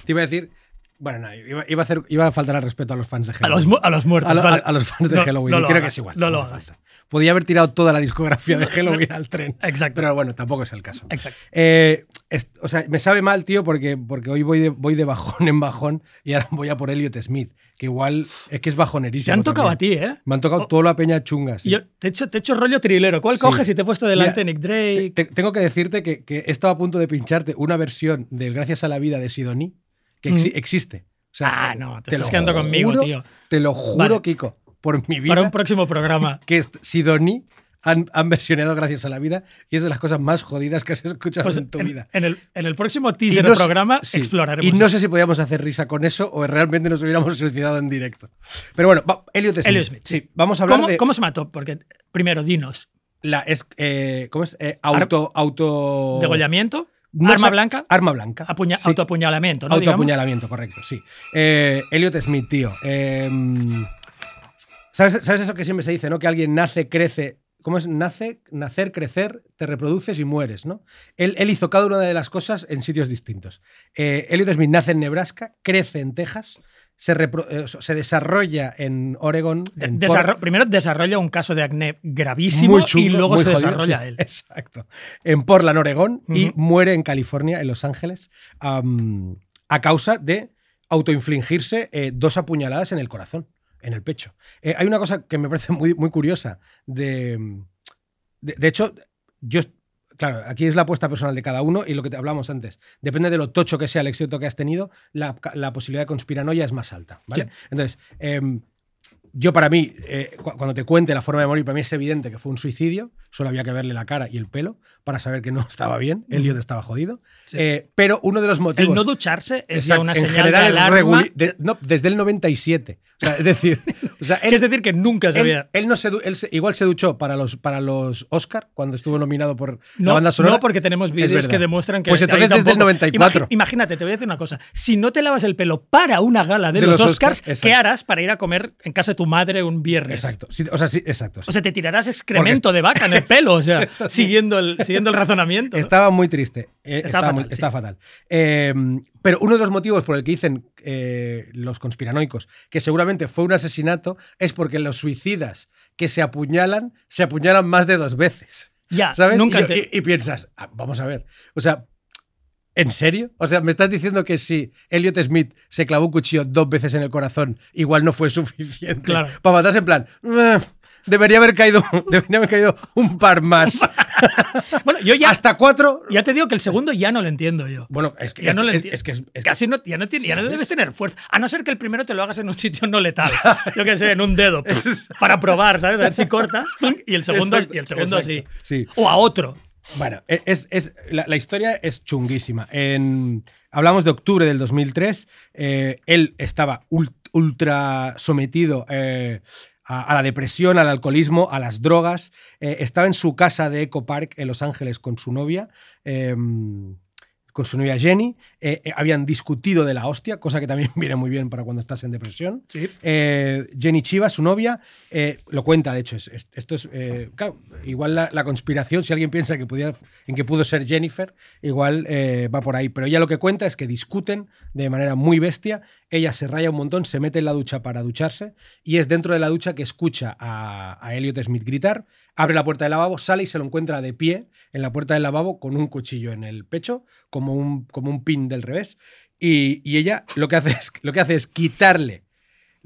te iba a decir. Bueno, no, iba, iba a hacer, iba a faltar al respeto a los fans de A Halloween. los, a los muertos. A, lo- vale. a los fans de No, Halloween. no lo creo que hagas, es igual. no lo hagas. Podía haber tirado toda la discografía de Halloween al tren. Exacto. Pero bueno, tampoco es el caso. Exacto. Eh, es- o sea, me sabe mal, tío, porque, porque hoy voy de, voy de bajón en bajón y ahora voy a por Elliot Smith, que igual es que es bajonerísimo. Te han tocado también. a ti, ¿eh? Me han tocado Oh. toda la peña chunga. sí. Yo te he hecho, te he hecho rollo trilero. ¿Cuál Sí. coges y te he puesto delante Mira, Nick Drake? Te- tengo que decirte que, que he estado a punto de pincharte una versión del Gracias a la Vida de Sidoní que Mm. existe. O sea, Ah, no, te estás lo quedando conmigo, juro- tío. Te lo juro, Vale. Kiko, por mi vida, Para un próximo programa. que Sidoní han, han versionado Gracias a la Vida y es de las cosas más jodidas que has escuchado Pues en tu en, vida. en el, en el próximo teaser del programa sí, exploraremos. Y no sé si podíamos hacer risa con eso o realmente nos hubiéramos suicidado en directo. Pero bueno, va, Elliot Smith. Elliot Smith, Sí, vamos a hablar ¿Cómo, de cómo se mató? Porque, primero, dinos. la es, eh, ¿cómo es? Eh, auto auto Degollamiento, No arma blanca, Arma blanca. apuña- Sí. autoapuñalamiento, ¿no? Autoapuñalamiento, correcto, sí. Eh, Elliot Smith, tío. eh, ¿sabes, ¿Sabes eso que siempre se dice, no? Que alguien nace, crece. ¿Cómo es? Nace, nacer, crecer, te reproduces y mueres, ¿no? Él, él hizo cada una de las cosas en sitios distintos. Eh, Elliot Smith nace en Nebraska, crece en Texas, se, eh, se desarrolla en Oregon. De- en desarro- primero desarrolla un caso de acné gravísimo y luego se jodido, desarrolla sí, él. Exacto. En Portland, Oregón, y muere en California, en Los Ángeles, a causa de autoinfligirse eh, dos apuñaladas en el corazón, en el pecho. Eh, hay una cosa que me parece muy, muy curiosa. De, de, de hecho, yo. Claro, aquí es la apuesta personal de cada uno y lo que te hablamos antes. Depende de lo tocho que sea el éxito que has tenido, la, la posibilidad de conspiranoia es más alta. ¿vale? Sí. Entonces, em, yo para mí, eh, cu- cuando te cuente la forma de morir, para mí es evidente que fue un suicidio. Solo había que verle la cara y el pelo para saber que no estaba bien. Elliot estaba jodido. Sí. Eh, pero uno de los motivos. El no ducharse es ya Exacto, una en señal general de alarma. de- no, desde el 97. O sea, es decir, o sea, que él, es decir, que nunca se él, había. él no se, él se- igual se duchó para los, para los Oscar cuando estuvo nominado por No, la banda sonora. no, porque tenemos vídeos que demuestran que. Pues entonces desde el tampoco. 94. Imagi- imagínate, te voy a decir una cosa. Si no te lavas el pelo para una gala de, De los, los Oscars, ¿qué harás para ir a comer en casa de tu madre un viernes. Exacto. Sí, o sea, sí, exacto. sí. O sea, te tirarás excremento de vaca en el pelo, o sea, siguiendo, el, siguiendo el razonamiento. Estaba muy triste. eh, Está estaba, muy- fatal, estaba sí. fatal. Eh, pero uno de los motivos por el que dicen eh, los conspiranoicos que seguramente fue un asesinato es porque los suicidas que se apuñalan se apuñalan más de dos veces. Ya, ¿Sabes? nunca y, te- y- y piensas, ah, vamos a ver. O sea, ¿en serio? O sea, ¿me estás diciendo que si Elliot Smith se clavó un cuchillo dos veces en el corazón, igual no fue suficiente Claro. para matarse en plan? "Eh, Debería haber caído, debería haber caído un par más. Bueno, yo ya, Hasta cuatro. ya te digo que el segundo ya no lo entiendo yo. Bueno, es que, Ya es, no lo que- entiendo. es que es- que- Casi no, ya no, tiene, ya no debes tener fuerza. A no ser que el primero te lo hagas en un sitio no letal. Yo qué sé, en un dedo. para probar, ¿sabes? A ver si corta. Y el segundo, Exacto, y el segundo sí. exacto, sí. O a otro. Bueno, e, es, es- la, historia es chunguísima. Hablamos de octubre del 2003. eh, él estaba ul- ultra sometido eh, a, la depresión, al alcoholismo, a las drogas. eh, estaba en su casa de Eco Park en Los Ángeles con su novia. Con su novia Jenny, eh, eh, habían discutido de la hostia, cosa que también viene muy bien para cuando estás en depresión. Sí. Eh, Jenny Chiva, su novia, lo cuenta, de hecho. es- es- esto es. claro, igual la, la conspiración, si alguien piensa que pudiera, en que pudo ser Jennifer, igual va por ahí. Pero ella lo que cuenta es que discuten de manera muy bestia. Ella se raya un montón, se mete en la ducha para ducharse y es dentro de la ducha que escucha a, a Elliot Smith gritar, abre la puerta del lavabo, sale y se lo encuentra de pie en la puerta del lavabo con un cuchillo en el pecho, como un, como un pin del revés. Y, y ella lo que hace es, lo que hace es quitarle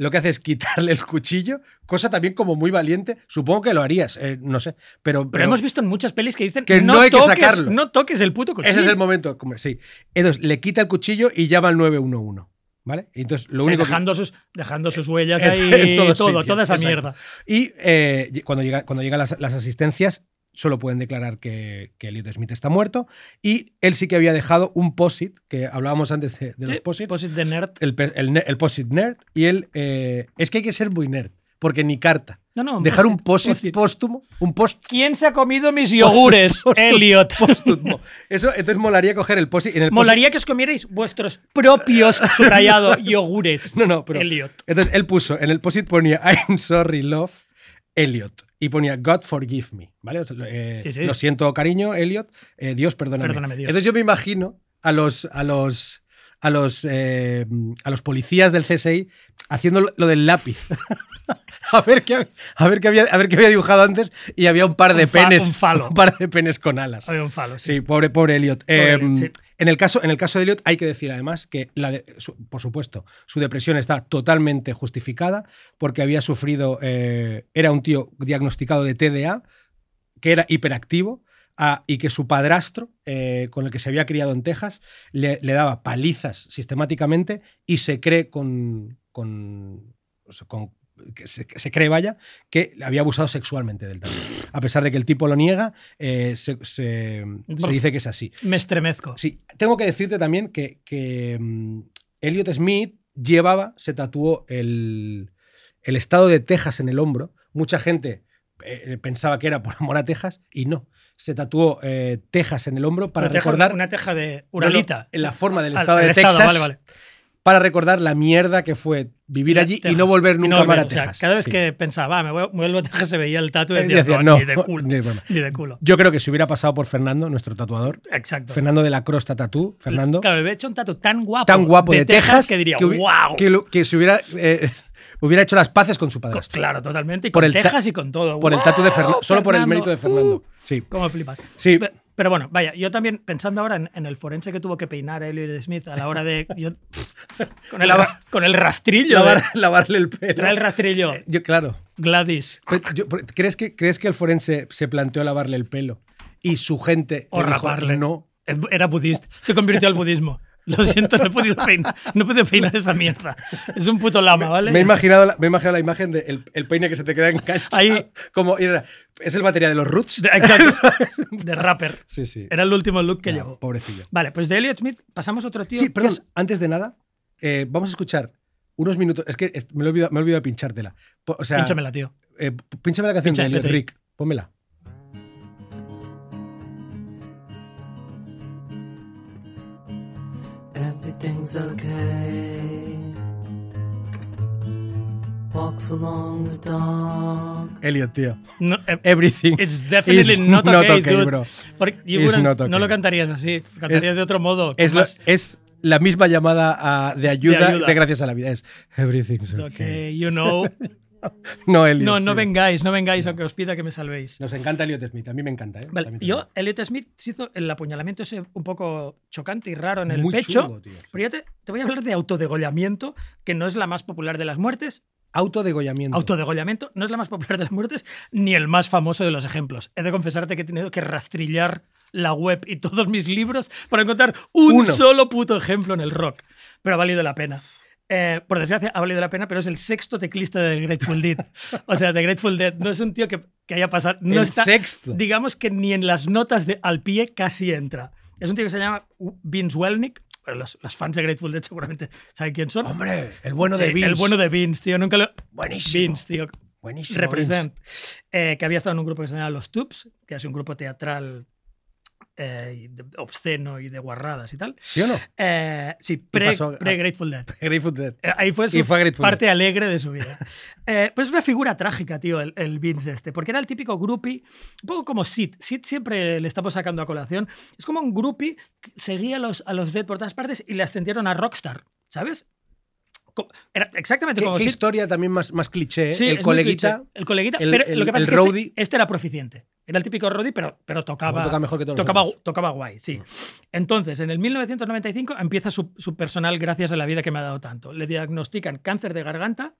lo que hace es quitarle el cuchillo, cosa también como muy valiente. Supongo que lo harías, eh, no sé. Pero, Pero, hemos visto en muchas pelis que dicen Que no hay que toques, sacarlo. no toques el puto cuchillo. ese es el momento. Sí. Entonces le quita el cuchillo y llama al 911. ¿Vale? Y Entonces lo O sea, único que- dejando, sus, dejando sus huellas Es- ahí, en todos todo, sitios, toda esa exacto. mierda. Y eh, cuando, llega, cuando llegan las, las asistencias, solo pueden declarar que, que Elliot Smith está muerto. Y él sí que había dejado un POSIT, que hablábamos antes de, de Sí, los POSITs. posit de nerd. El, el POSIT nerd. Y él. eh, es que hay que ser muy nerd, porque ni carta. No, no, Dejar un post-it. póstumo, un post ¿Quién se ha comido mis yogures, Post- Elliot? póstumo. Eso, entonces molaría coger el. En el Molaría que os comierais vuestros propios subrayado yogures. No, no, pero. Elliot. Entonces él puso, en el POSIT ponía I'm sorry, love, Elliot. Y ponía God forgive me, ¿vale? O sea, eh, Sí, sí. Lo siento, cariño, Elliot. eh, Dios, perdóname. Perdóname, Dios. Entonces yo me imagino a los. A los a los, eh, a los policías del CSI haciendo lo- del lápiz. a, ver qué, a, ver qué había, a ver qué había dibujado antes y había un par de Un fa- penes. un falo. un par de penes con alas. Había un falo, sí. Sí, pobre, pobre Elliot. Pobre Eh, Elliot, sí. en, el caso, en el caso de Elliot hay que decir además que, la de- su- por supuesto, su depresión está totalmente justificada porque había sufrido, eh, era un tío diagnosticado de TDA, que era hiperactivo. Y que su padrastro, eh, con el que se había criado en Texas, le, le daba palizas sistemáticamente y se cree con. con, que se, cree, vaya, que había abusado sexualmente del también. A pesar de que el tipo lo niega, eh, se, se- se dice que es así. Me estremezco. Sí, tengo que decirte también que, que, mm, Elliot Smith llevaba, se tatuó el, el estado de Texas en el hombro. Mucha gente pensaba que era por amor a Texas y no. Se tatuó eh, Texas en el hombro para teja- recordar Una teja de No, no, Uralita. en la forma del Ah, estado de Texas vale, vale. para recordar la mierda que fue vivir allí y no volver nunca no más a. O sea, Texas. cada vez Sí. que pensaba, "Va, me vuel- vuelvo a Texas, se veía el tatu y Eh, decía, decía, "No, ni de culo. ni de. Ni de culo. Yo creo que si hubiera pasado por Fernando, nuestro tatuador, Exacto. Fernando de la Crosta Tatú, Fernando, Claro, me había hecho un tatu tan guapo. tan guapo de, Texas, que diría, wow. que, lo- que se hubiera, eh, hubiera hecho las paces con su padrastro. Claro, totalmente. Y Por con el Texas y con todo. Por el tatu de Fernando, ¡Wow, solo por el mérito de Fernando. Uh, Sí. ¿Cómo flipas? Sí. Pe- Pero bueno, vaya, yo también pensando ahora en, en el forense que tuvo que peinar a Elliot Smith a la hora de. yo- con, el, con el rastrillo. Lavar- de- lavarle el pelo. trae el rastrillo. Yo, claro. Gladys. Pero yo- ¿crees, que, ¿Crees que el forense se planteó lavarle el pelo? Y su gente O le dijo, raparle. no. Era budista. Se convirtió al budismo. Lo siento, no he podido peinar, no he podido peinar esa mierda. Es un puto lama, ¿vale? Me he imaginado la, me he imaginado la imagen del el peine que se te queda enganchado. Ahí. Como, era- es el batería de los Roots. De- exacto. De rapper. Sí, sí. Era el último look que Ya, llevó. Pobrecillo. Vale, pues de Elliot Smith pasamos a otro tío. Sí, perdón, es- antes de nada, eh, vamos a escuchar unos minutos. Es que me, lo he olvidado, me he olvidado de pinchártela. O sea, Pínchamela, tío. eh, pínchame la canción Pincha, de Elliot. Rick. Pónmela. Everything's okay. walks along the dock. Elliot, tío. No, eh, Everything. It's definitely is not okay, dude. bro. Porque you It's not okay. No lo cantarías así, cantarías Es- de otro modo. Es, lo- es la misma llamada a- de, ayuda De de ayuda. gracias a la vida. Es everything's It's okay. okay, you know. No, Elliot. No, no vengáis, no vengáis aunque os pida que me salvéis. Nos encanta Elliot Smith. A mí me encanta, ¿eh? Vale, yo. Elliot Smith se hizo el apuñalamiento ese un poco chocante y raro en el Muy pecho. chungo, tío. Pero ya te, te voy a hablar de autodegollamiento, que no es la más popular de las muertes. Autodegollamiento. Autodegollamiento no es la más popular de las muertes, ni el más famoso de los ejemplos. He de confesarte que he tenido que rastrillar la web y todos mis libros para encontrar un Uno. solo puto ejemplo en el rock. Pero ha valido la pena. Eh, por desgracia, ha valido la pena, pero es el sexto teclista de Grateful Dead. O sea, de Grateful Dead no es un tío que, que haya pasado. No El está, sexto. Digamos que ni en las notas de al pie casi entra. Es un tío que se llama Vince Welnick. Bueno, los, los fans de Grateful Dead seguramente saben quién son. Hombre, el bueno Sí, de Vince. El bueno de Vince, tío. Nunca lo. Buenísimo. Vince, tío. Buenísimo. Represent. Eh, que había estado en un grupo que se llama Los Tubes, que es un grupo teatral eh, de- obsceno y de guarradas y tal. ¿Sí o no? Eh, sí, pre, pasó a- pre Grateful Dead. Grateful Dead. Eh, Ahí fue su Y fue a Grateful parte alegre de su vida. Eh, pues es una figura trágica, tío, el, el Vince este, porque era el típico groupie, un poco como Sid. Sid siempre le estamos sacando a colación. Es como un groupie que seguía a los, a los Dead por todas partes y le ascendieron a Rockstar, ¿sabes? Era exactamente ¿Qué, como qué Sid. historia también más, más cliché? el coleguita. cliché. El coleguita. el- pero lo que pasa el es que este- este, era proficiente. Era el típico roadie, pero, pero tocaba. Toca mejor que todos los tocaba, tocaba guay, sí. Entonces, en el 1995 empieza su, su personal gracias a la vida que me ha dado tanto. Le diagnostican cáncer de garganta,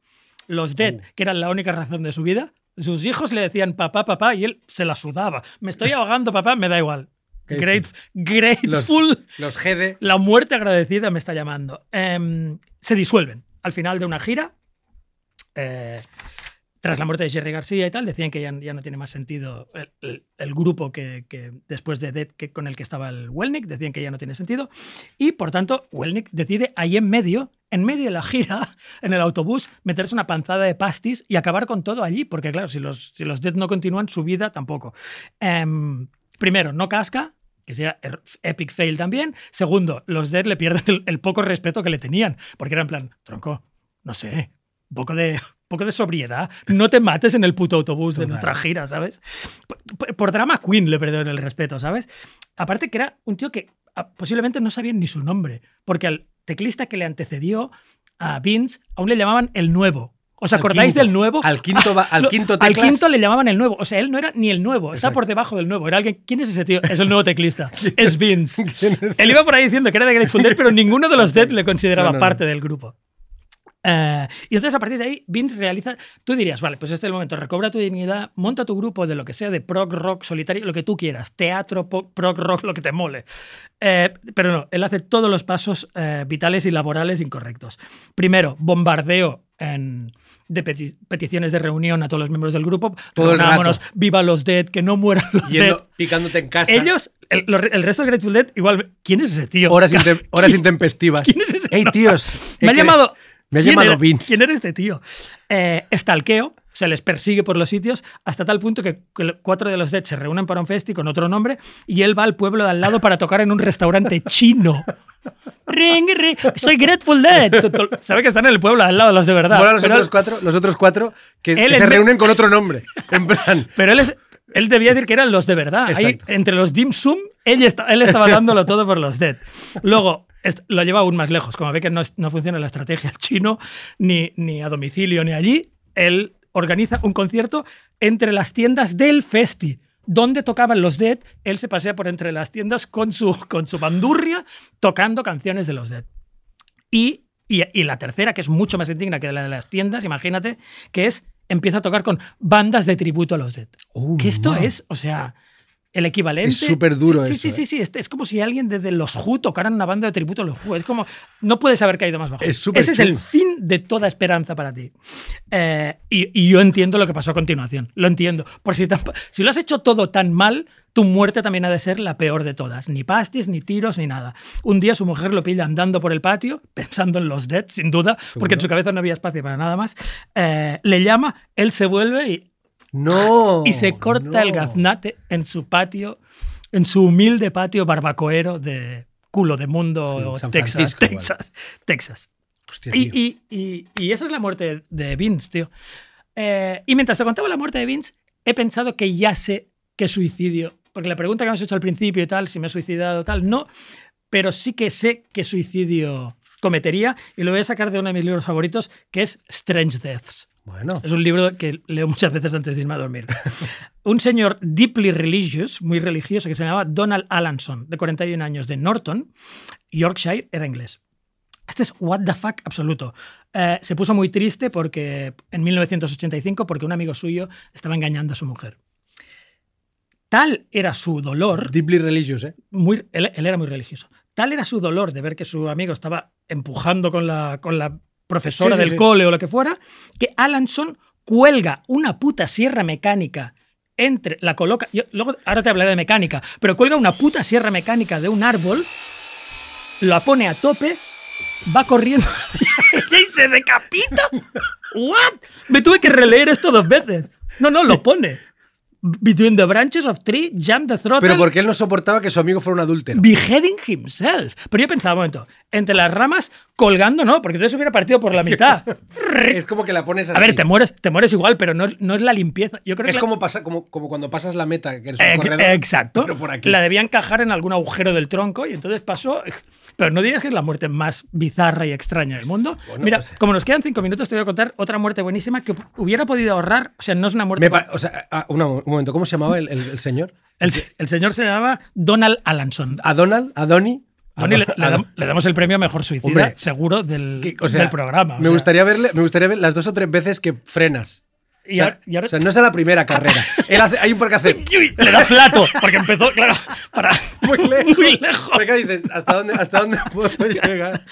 los Dead, Oh. que eran la única razón de su vida. Sus hijos le decían papá, papá, y él se la sudaba. Me estoy ahogando, papá, me da igual. Great, Los, grateful. los GD. La muerte agradecida me está llamando. Em, se disuelven al final de una gira. eh, tras la muerte de Jerry García y tal, decían que ya, no tiene más sentido el, grupo que, después de Dead que, con el que estaba el Welnick, decían que ya no tiene sentido. Y por tanto, Welnick decide ahí en medio, en medio de la gira, en el autobús, meterse una panzada de pastis y acabar con todo allí, porque claro, si los, si los Dead no continúan, su vida tampoco. Em, primero, no casca, que sea er- epic fail también. Segundo, los Dead le pierden el, poco respeto que le tenían, porque era en plan, tronco, no sé, un poco de, poco de sobriedad. No te mates en el puto autobús de nuestra gira, ¿sabes? Por, drama Queen le perdieron el respeto, ¿sabes? Aparte que era un tío que ah, posiblemente no sabían ni su nombre, porque al teclista que le antecedió a Vince aún le llamaban el nuevo. ¿Os acordáis quinto. del nuevo? Al quinto al quinto Al quinto le llamaban el nuevo. O sea, él no era ni el nuevo, está por debajo del nuevo. Era alguien. ¿Quién es ese tío? Es el nuevo teclista. Es Vince. ¿Quién es Él iba por ahí diciendo que era de Grateful Dead, pero ninguno de los Dead le consideraba No, no, no. parte del grupo. Eh, y entonces a partir de ahí, Vince realiza. Tú dirías, vale, pues este es el momento, recobra tu dignidad, monta tu grupo de lo que sea, de prog rock solitario, lo que tú quieras, teatro, prog rock, lo que te mole. Eh, pero no, él hace todos los pasos eh, vitales y laborales incorrectos. Primero, bombardeo en- de peti- peticiones de reunión a todos los miembros del grupo. Todo el Reunámonos, rato. viva los Dead, que no mueran los Dead. Yendo, picándote en casa. Ellos, el, resto de Grateful Dead, igual, ¿quién es ese tío? Horas, horas intempestivas. ¿Quién es ese? Ey, tíos. Me ha cre- llamado. Me ha ¿quién llamado era- Vince. ¿Quién era este tío? Eh, estalqueo, o sea, les persigue por los sitios hasta tal punto que cuatro de los Dead se reúnen para un festi con otro nombre y él va al pueblo de al lado para tocar en un restaurante chino. Ring, ring. Soy Grateful Dead. Sabe que están en el pueblo de al lado, los de verdad. Mola los pero, otros cuatro, los otros cuatro que, que se reúnen con otro nombre. En plan. pero él, es- él debía decir que eran los de verdad. Ahí, entre los dim sum, él, está- él estaba dándolo todo por los Dead. Luego, lo lleva aún más lejos. Como ve que no, no funciona la estrategia chino, ni, ni a domicilio ni allí, él organiza un concierto entre las tiendas del Festi. Donde tocaban los Dead, él se pasea por entre las tiendas con su, con su bandurria tocando canciones de los Dead. Y, y, y la tercera, que es mucho más indigna que la de las tiendas, imagínate, que es empieza a tocar con bandas de tributo a los Dead. Oh, que esto mamá. es, o sea, el equivalente. Es súper duro sí, eso, Sí, sí, ¿eh? sí, sí. Es, es como si alguien desde los Who tocaran una banda de tributo a los Who. Es como, no puedes haber caído más bajo. Es Ese es el fin de toda esperanza para ti. Eh, y, y yo entiendo lo que pasó a continuación. Lo entiendo. Por si, si lo has hecho todo tan mal, tu muerte también ha de ser la peor de todas. Ni pastis, ni tiros, ni nada. Un día su mujer lo pilla andando por el patio, pensando en los Dead, sin duda, porque en su cabeza no había espacio para nada más. Eh, le llama, él se vuelve y No. y se corta el gaznate en su patio, en su humilde patio barbacoero de culo de mundo, Sí, Texas. Texas, Texas. Hostia, y- y- y esa es la muerte de Vince, tío. Eh, y mientras te contaba la muerte de Vince, he pensado que ya sé qué suicidio. Porque la pregunta que me has hecho al principio y tal, si me he suicidado tal, no. Pero sí que sé qué suicidio cometería y lo voy a sacar de uno de mis libros favoritos, que es Strange Deaths. Bueno, Es un libro que leo muchas veces antes de irme a dormir. un señor deeply religious, muy religioso, que se llamaba Donald Alanson, de 41 años, de Norton, Yorkshire, era inglés. Este es what the fuck absoluto. Eh, se puso muy triste porque en 1985 porque un amigo suyo estaba engañando a su mujer. Tal era su dolor, deeply religious, ¿eh? muy, él, él era muy religioso. Tal era su dolor de ver que su amigo estaba empujando con la, con la profesora Sí, del sí. cole o lo que fuera, que Alanson cuelga una puta sierra mecánica entre la coloca yo, luego ahora te hablaré de mecánica pero cuelga una puta sierra mecánica de un árbol la pone a tope va corriendo y se decapita what me tuve que releer esto dos veces no no lo pone between the branches of tree jump the throttle Pero porque él no soportaba que su amigo fuera un adúltero. beheading himself. Pero yo pensaba, un momento, entre las ramas colgando, no, porque entonces hubiera partido por la mitad. Es como que la pones así. A ver, te mueres, te mueres igual, pero no, no es la limpieza. Yo creo Es que la- como, pasa, como, como cuando pasas la meta, que eres un Eh, corredor. exacto. Pero por aquí. La debía encajar en algún agujero del tronco y entonces pasó. Pero no dirías que es la muerte más bizarra y extraña del mundo. Bueno, Mira, pues- como nos quedan cinco minutos, te voy a contar otra muerte buenísima que hubiera podido ahorrar. O sea, no es una muerte. Pa- o sea, ah, una- un momento, ¿cómo se llamaba el, el- el señor? el, el señor se llamaba Donald Alanson. ¿A Donald? ¿A Donny? A Tony, le, Don- le damos el premio a mejor suicida, Hombre, seguro, del, que- o sea, del programa. o me, sea. gustaría verle, me gustaría ver las dos o tres veces que frenas. Y o, sea, ahora- y ahora- o sea, no es a la primera carrera. Él hace, hay un por que hace Uy, le da flato, porque empezó, claro, para muy lejos. muy lejos. Dices, ¿hasta dónde, ¿hasta dónde puedo llegar?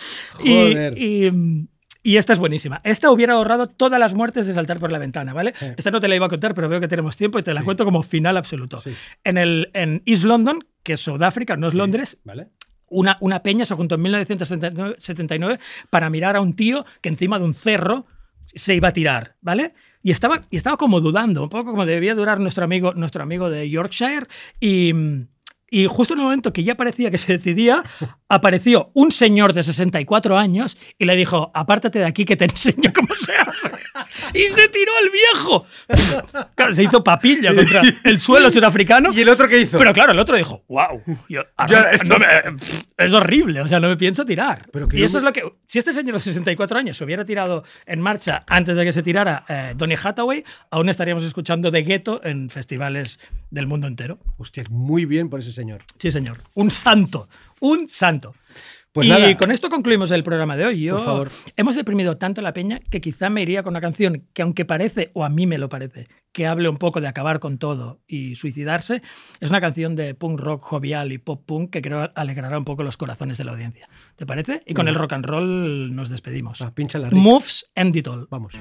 Y, Joder. y- y esta es buenísima. Esta hubiera ahorrado todas las muertes de saltar por la ventana, ¿vale? Esta no te la iba a contar, pero veo que tenemos tiempo y te la Sí. cuento como final absoluto. Sí. En, el, en East London, que es Sudáfrica, no es Londres, ¿Vale? una, una peña se juntó en 1979 para mirar a un tío que encima de un cerro se iba a tirar, ¿vale? Y estaba, y estaba como dudando, un poco como debía durar nuestro amigo, nuestro amigo de Yorkshire. Y, y justo en el momento que ya parecía que se decidía, apareció un señor de 64 años y le dijo, apártate de aquí que te enseño cómo se hace. Y se tiró el viejo. Claro, se hizo papilla contra el suelo surafricano. ¿Y el otro qué hizo? Pero claro, el otro dijo, wow, yo- ahora- esto- no me- es horrible, o sea, no me pienso tirar. Pero y eso es lo que, si este señor de 64 años se hubiera tirado en marcha antes de que se tirara eh, Donny Hathaway, aún estaríamos escuchando de Ghetto en festivales del mundo entero. Hostia, muy bien por ese señor. Sí, señor. Un santo, un santo. Pues y nada. con esto concluimos el programa de hoy. Yo, Por favor. Hemos deprimido tanto la peña que quizá me iría con una canción que, aunque parece, o a mí me lo parece, que hable un poco de acabar con todo y suicidarse, es una canción de punk rock jovial y pop punk que creo alegrará un poco los corazones de la audiencia. ¿Te parece? Y con el rock and roll nos despedimos. Ah, pincha la rica. Moves End It All. Vamos.